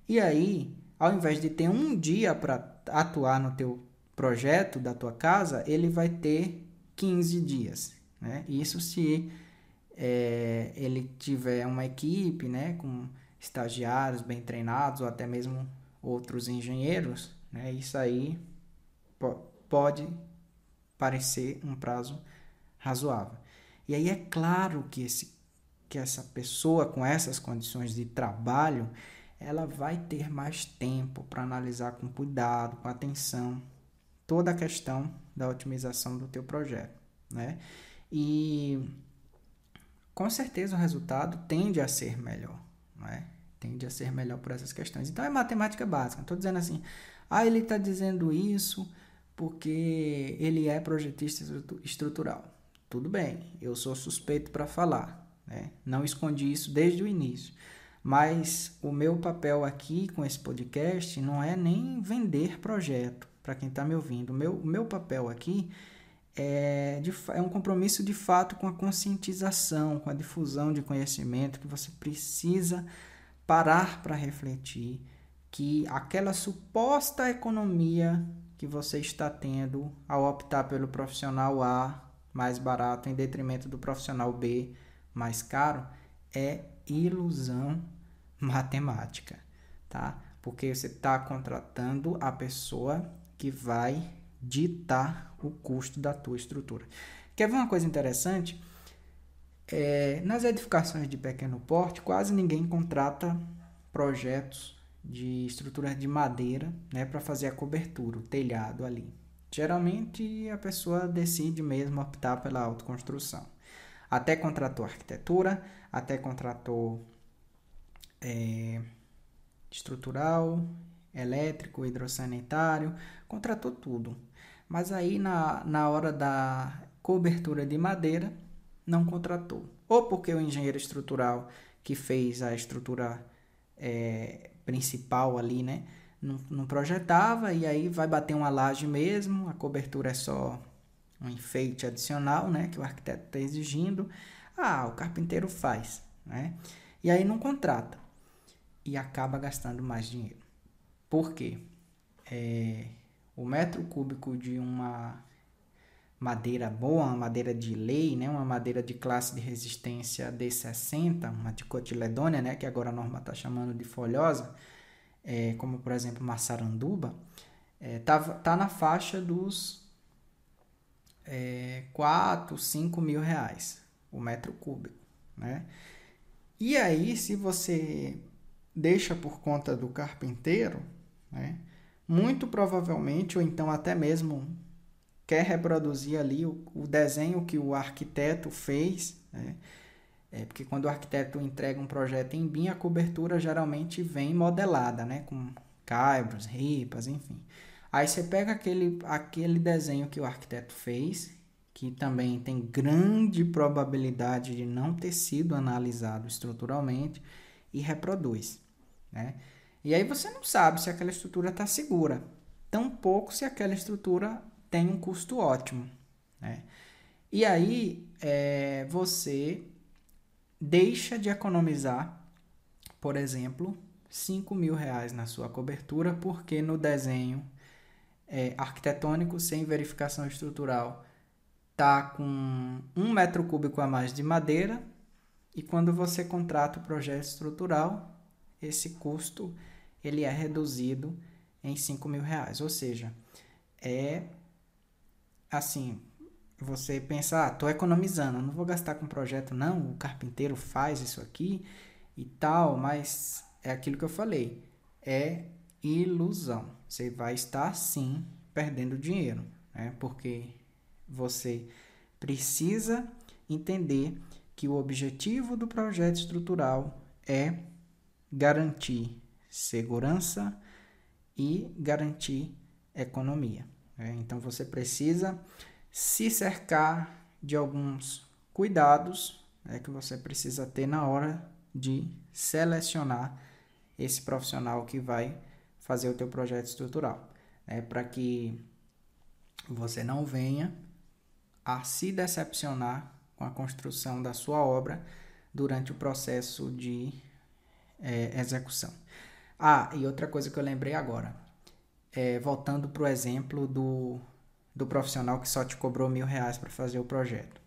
E aí, ao invés de ter um dia para atuar no teu projeto da tua casa, ele vai ter 15 dias. Né? Isso se é, ele tiver uma equipe né, com estagiários bem treinados ou até mesmo outros engenheiros, né? isso aí pode parecer um prazo razoável. E aí é claro que esse que essa pessoa com essas condições de trabalho, ela vai ter mais tempo para analisar com cuidado, com atenção, toda a questão da otimização do teu projeto, né? E com certeza o resultado tende a ser melhor, né? Tende a ser melhor por essas questões. Então é matemática básica. Estou dizendo assim, ah, ele está dizendo isso porque ele é projetista estrutural. Tudo bem, eu sou suspeito para falar, né? Não escondi isso desde o início. Mas o meu papel aqui com esse podcast não é nem vender projeto para quem está me ouvindo. O meu, o meu papel aqui é, de, é um compromisso de fato com a conscientização, com a difusão de conhecimento que você precisa parar para refletir que aquela suposta economia que você está tendo ao optar pelo profissional A mais barato em detrimento do profissional B mais caro é ilusão matemática, tá? Porque você está contratando a pessoa que vai ditar o custo da tua estrutura. Quer ver uma coisa interessante? É, nas edificações de pequeno porte, quase ninguém contrata projetos de estruturas de madeira, né, para fazer a cobertura, o telhado ali. Geralmente a pessoa decide mesmo optar pela autoconstrução. Até contratou arquitetura, até contratou é, estrutural, elétrico, hidrossanitário, contratou tudo. Mas aí na, na hora da cobertura de madeira, não contratou. Ou porque o engenheiro estrutural que fez a estrutura é, principal ali, né? Não, não, projetava e aí vai bater uma laje mesmo, a cobertura é só um enfeite adicional, né? Que o arquiteto está exigindo. Ah, o carpinteiro faz, né? E aí não contrata e acaba gastando mais dinheiro. Por quê? É, o metro cúbico de uma madeira boa, uma madeira de lei, né, uma madeira de classe de resistência D60, uma de cotiledônia, né, que agora a norma está chamando de folhosa, é, como por exemplo maçaranduba, é, tá, tá na faixa dos é, 4, 5 mil reais o metro cúbico, né? E aí, se você deixa por conta do carpinteiro, né, muito provavelmente, ou então até mesmo quer reproduzir ali o, o desenho que o arquiteto fez, né? É porque quando o arquiteto entrega um projeto em BIM, a cobertura geralmente vem modelada, né? Com caibros, ripas, enfim. Aí você pega aquele, aquele desenho que o arquiteto fez, que também tem grande probabilidade de não ter sido analisado estruturalmente, e reproduz, né? E aí você não sabe se aquela estrutura está segura, tampouco se aquela estrutura tem um custo ótimo. Né? E aí é, você deixa de economizar, por exemplo, 5 mil reais na sua cobertura, porque no desenho é, arquitetônico sem verificação estrutural tá com um metro cúbico a mais de madeira e quando você contrata o projeto estrutural esse custo ele é reduzido em 5 mil reais, ou seja, é assim, você pensa, ah, tô economizando, não vou gastar com projeto, não, o carpinteiro faz isso aqui e tal, mas é aquilo que eu falei, é ilusão. Você vai estar sim perdendo dinheiro, né? Porque você precisa entender que o objetivo do projeto estrutural é garantir segurança e garantir economia. Né? Então você precisa se cercar de alguns cuidados né, que você precisa ter na hora de selecionar esse profissional que vai fazer o teu projeto estrutural, né, para que você não venha a se decepcionar com a construção da sua obra durante o processo de é, execução. Ah, e outra coisa que eu lembrei agora é, voltando para o exemplo do, do profissional que só te cobrou mil reais para fazer o projeto.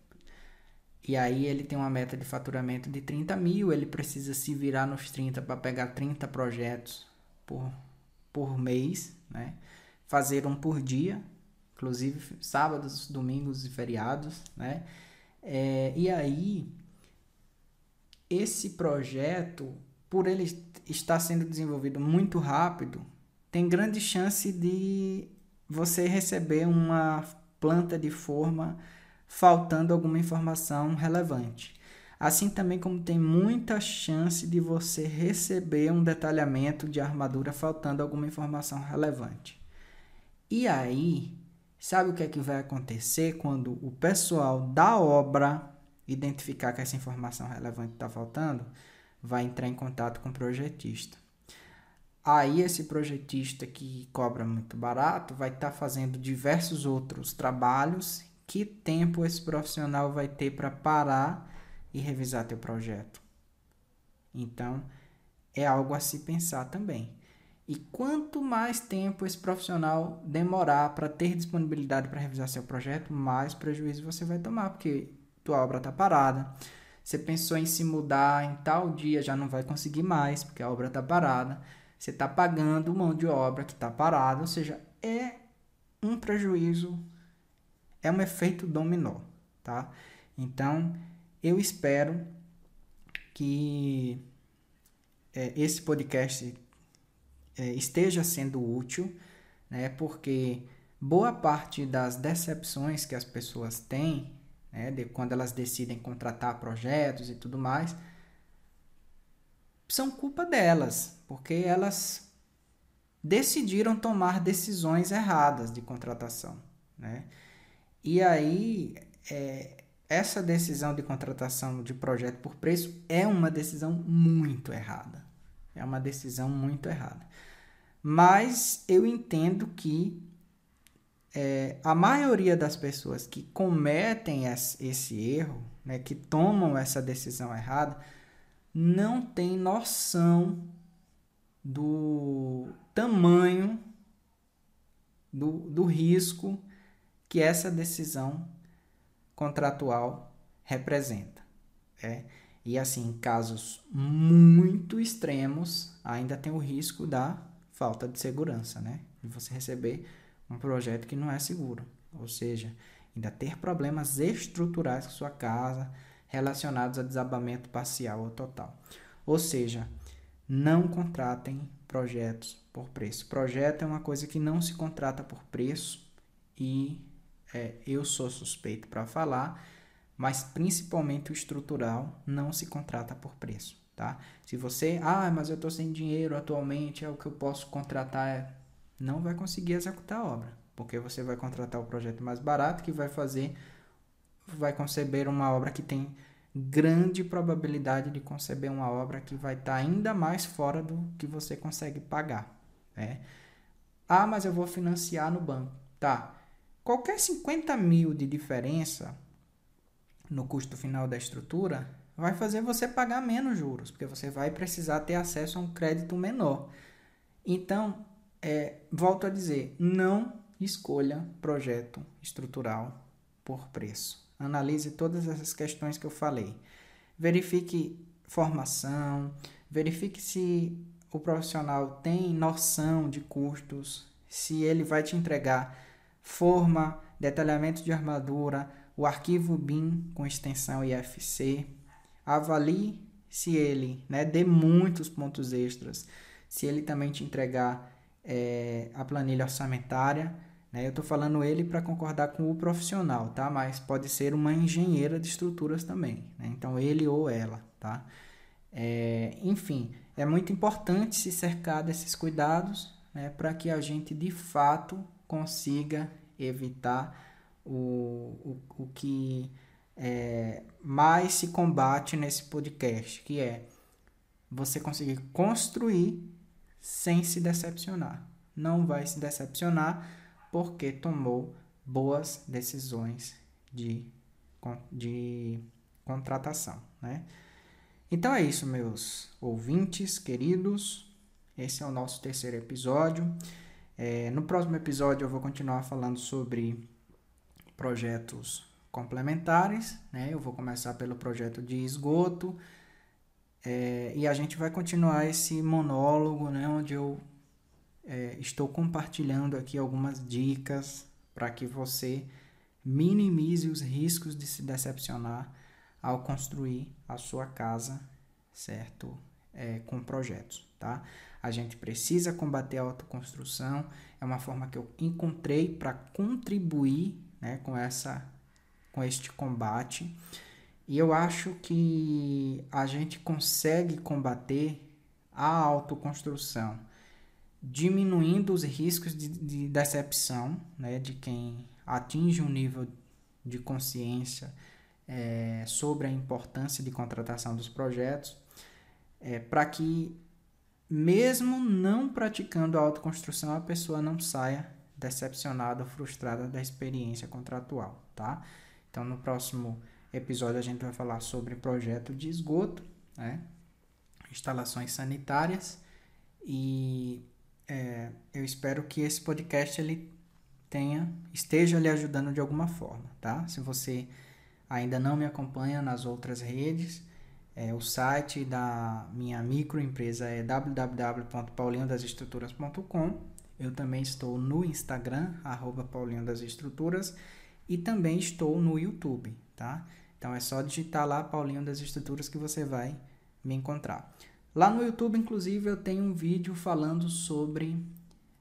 E aí ele tem uma meta de faturamento de 30 mil, ele precisa se virar nos 30 para pegar 30 projetos por, por mês, né? Fazer um por dia, inclusive sábados, domingos e feriados, né? É, e aí, esse projeto, por ele estar sendo desenvolvido muito rápido, tem grande chance de você receber uma planta de forma faltando alguma informação relevante. Assim também como tem muita chance de você receber um detalhamento de armadura faltando alguma informação relevante. E aí, sabe o que é que vai acontecer quando o pessoal da obra identificar que essa informação relevante está faltando? Vai entrar em contato com o projetista. Aí esse projetista que cobra muito barato vai estar tá fazendo diversos outros trabalhos. Que tempo esse profissional vai ter para parar e revisar teu projeto? Então, é algo a se pensar também. E quanto mais tempo esse profissional demorar para ter disponibilidade para revisar seu projeto, mais prejuízo você vai tomar, porque tua obra está parada. Você pensou em se mudar em tal dia, já não vai conseguir mais, porque a obra está parada você está pagando mão de obra que está parada, ou seja, é um prejuízo, é um efeito dominó, tá? Então, eu espero que é, esse podcast é, esteja sendo útil, né? Porque boa parte das decepções que as pessoas têm, né, de quando elas decidem contratar projetos e tudo mais, são culpa delas, porque elas decidiram tomar decisões erradas de contratação, né? E aí, é, essa decisão de contratação de projeto por preço é uma decisão muito errada. É uma decisão muito errada. Mas eu entendo que é, a maioria das pessoas que cometem esse erro, né, que tomam essa decisão errada, não tem noção do tamanho do, do risco que essa decisão contratual representa. É? E assim, em casos muito extremos, ainda tem o risco da falta de segurança, né? De você receber um projeto que não é seguro. Ou seja, ainda ter problemas estruturais com sua casa relacionados a desabamento parcial ou total. Ou seja, não contratem projetos por preço. Projeto é uma coisa que não se contrata por preço e é, eu sou suspeito para falar, mas principalmente o estrutural não se contrata por preço, tá? Se você, ah, mas eu estou sem dinheiro atualmente, é o que eu posso contratar, é, não vai conseguir executar a obra, porque você vai contratar o projeto mais barato que vai fazer, vai conceber uma obra que tem grande probabilidade de conceber uma obra que vai estar tá ainda mais fora do que você consegue pagar. Né? Ah, mas eu vou financiar no banco. Tá. Qualquer 50 mil de diferença no custo final da estrutura vai fazer você pagar menos juros, porque você vai precisar ter acesso a um crédito menor. Então, é, volto a dizer, não escolha projeto estrutural por preço. Analise todas essas questões que eu falei. Verifique formação, verifique se o profissional tem noção de custos, se ele vai te entregar forma, detalhamento de armadura, o arquivo BIM com extensão IFC. Avalie se ele né, dê muitos pontos extras, se ele também te entregar é, a planilha orçamentária né? Eu estou falando ele para concordar com o profissional, tá? Mas pode ser uma engenheira de estruturas também, né? Então ele ou ela, tá? É, enfim, é muito importante se cercar desses cuidados, né? Para que a gente de fato consiga evitar o, o, o que é, mais se combate nesse podcast, que é você conseguir construir sem se decepcionar. Não vai se decepcionar porque tomou boas decisões de, de contratação, né? Então é isso, meus ouvintes queridos. Esse é o nosso terceiro episódio. É, no próximo episódio eu vou continuar falando sobre projetos complementares, né? Eu vou começar pelo projeto de esgoto é, e a gente vai continuar esse monólogo, né? Onde eu é, estou compartilhando aqui algumas dicas para que você minimize os riscos de se decepcionar ao construir a sua casa, certo? É, com projetos, tá? A gente precisa combater a autoconstrução, é uma forma que eu encontrei para contribuir né, com, essa, com este combate. E eu acho que a gente consegue combater a autoconstrução diminuindo os riscos de, de decepção né, de quem atinge um nível de consciência é, sobre a importância de contratação dos projetos, é, para que, mesmo não praticando a autoconstrução, a pessoa não saia decepcionada ou frustrada da experiência contratual, tá? Então, no próximo episódio, a gente vai falar sobre projeto de esgoto, né? instalações sanitárias e é, eu espero que esse podcast ele tenha esteja lhe ajudando de alguma forma, tá? Se você ainda não me acompanha nas outras redes, é, o site da minha microempresa é www.paulinhodasestruturas.com. Eu também estou no Instagram, arroba Paulinho das Estruturas, e também estou no YouTube, tá? Então é só digitar lá Paulinho das Estruturas que você vai me encontrar. Lá no YouTube, inclusive, eu tenho um vídeo falando sobre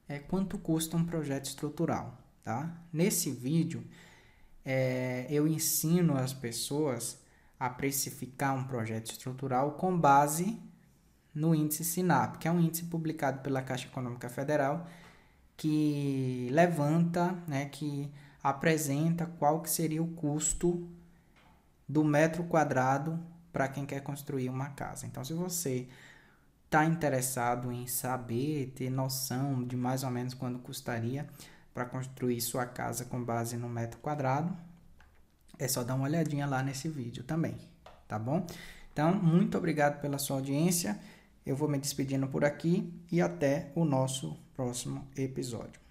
é, quanto custa um projeto estrutural, tá? Nesse vídeo, é, eu ensino as pessoas a precificar um projeto estrutural com base no índice SINAP, que é um índice publicado pela Caixa Econômica Federal que levanta, né, que apresenta qual que seria o custo do metro quadrado para quem quer construir uma casa. Então, se você está interessado em saber, ter noção de mais ou menos quanto custaria para construir sua casa com base no metro quadrado, é só dar uma olhadinha lá nesse vídeo também, tá bom? Então, muito obrigado pela sua audiência. Eu vou me despedindo por aqui e até o nosso próximo episódio.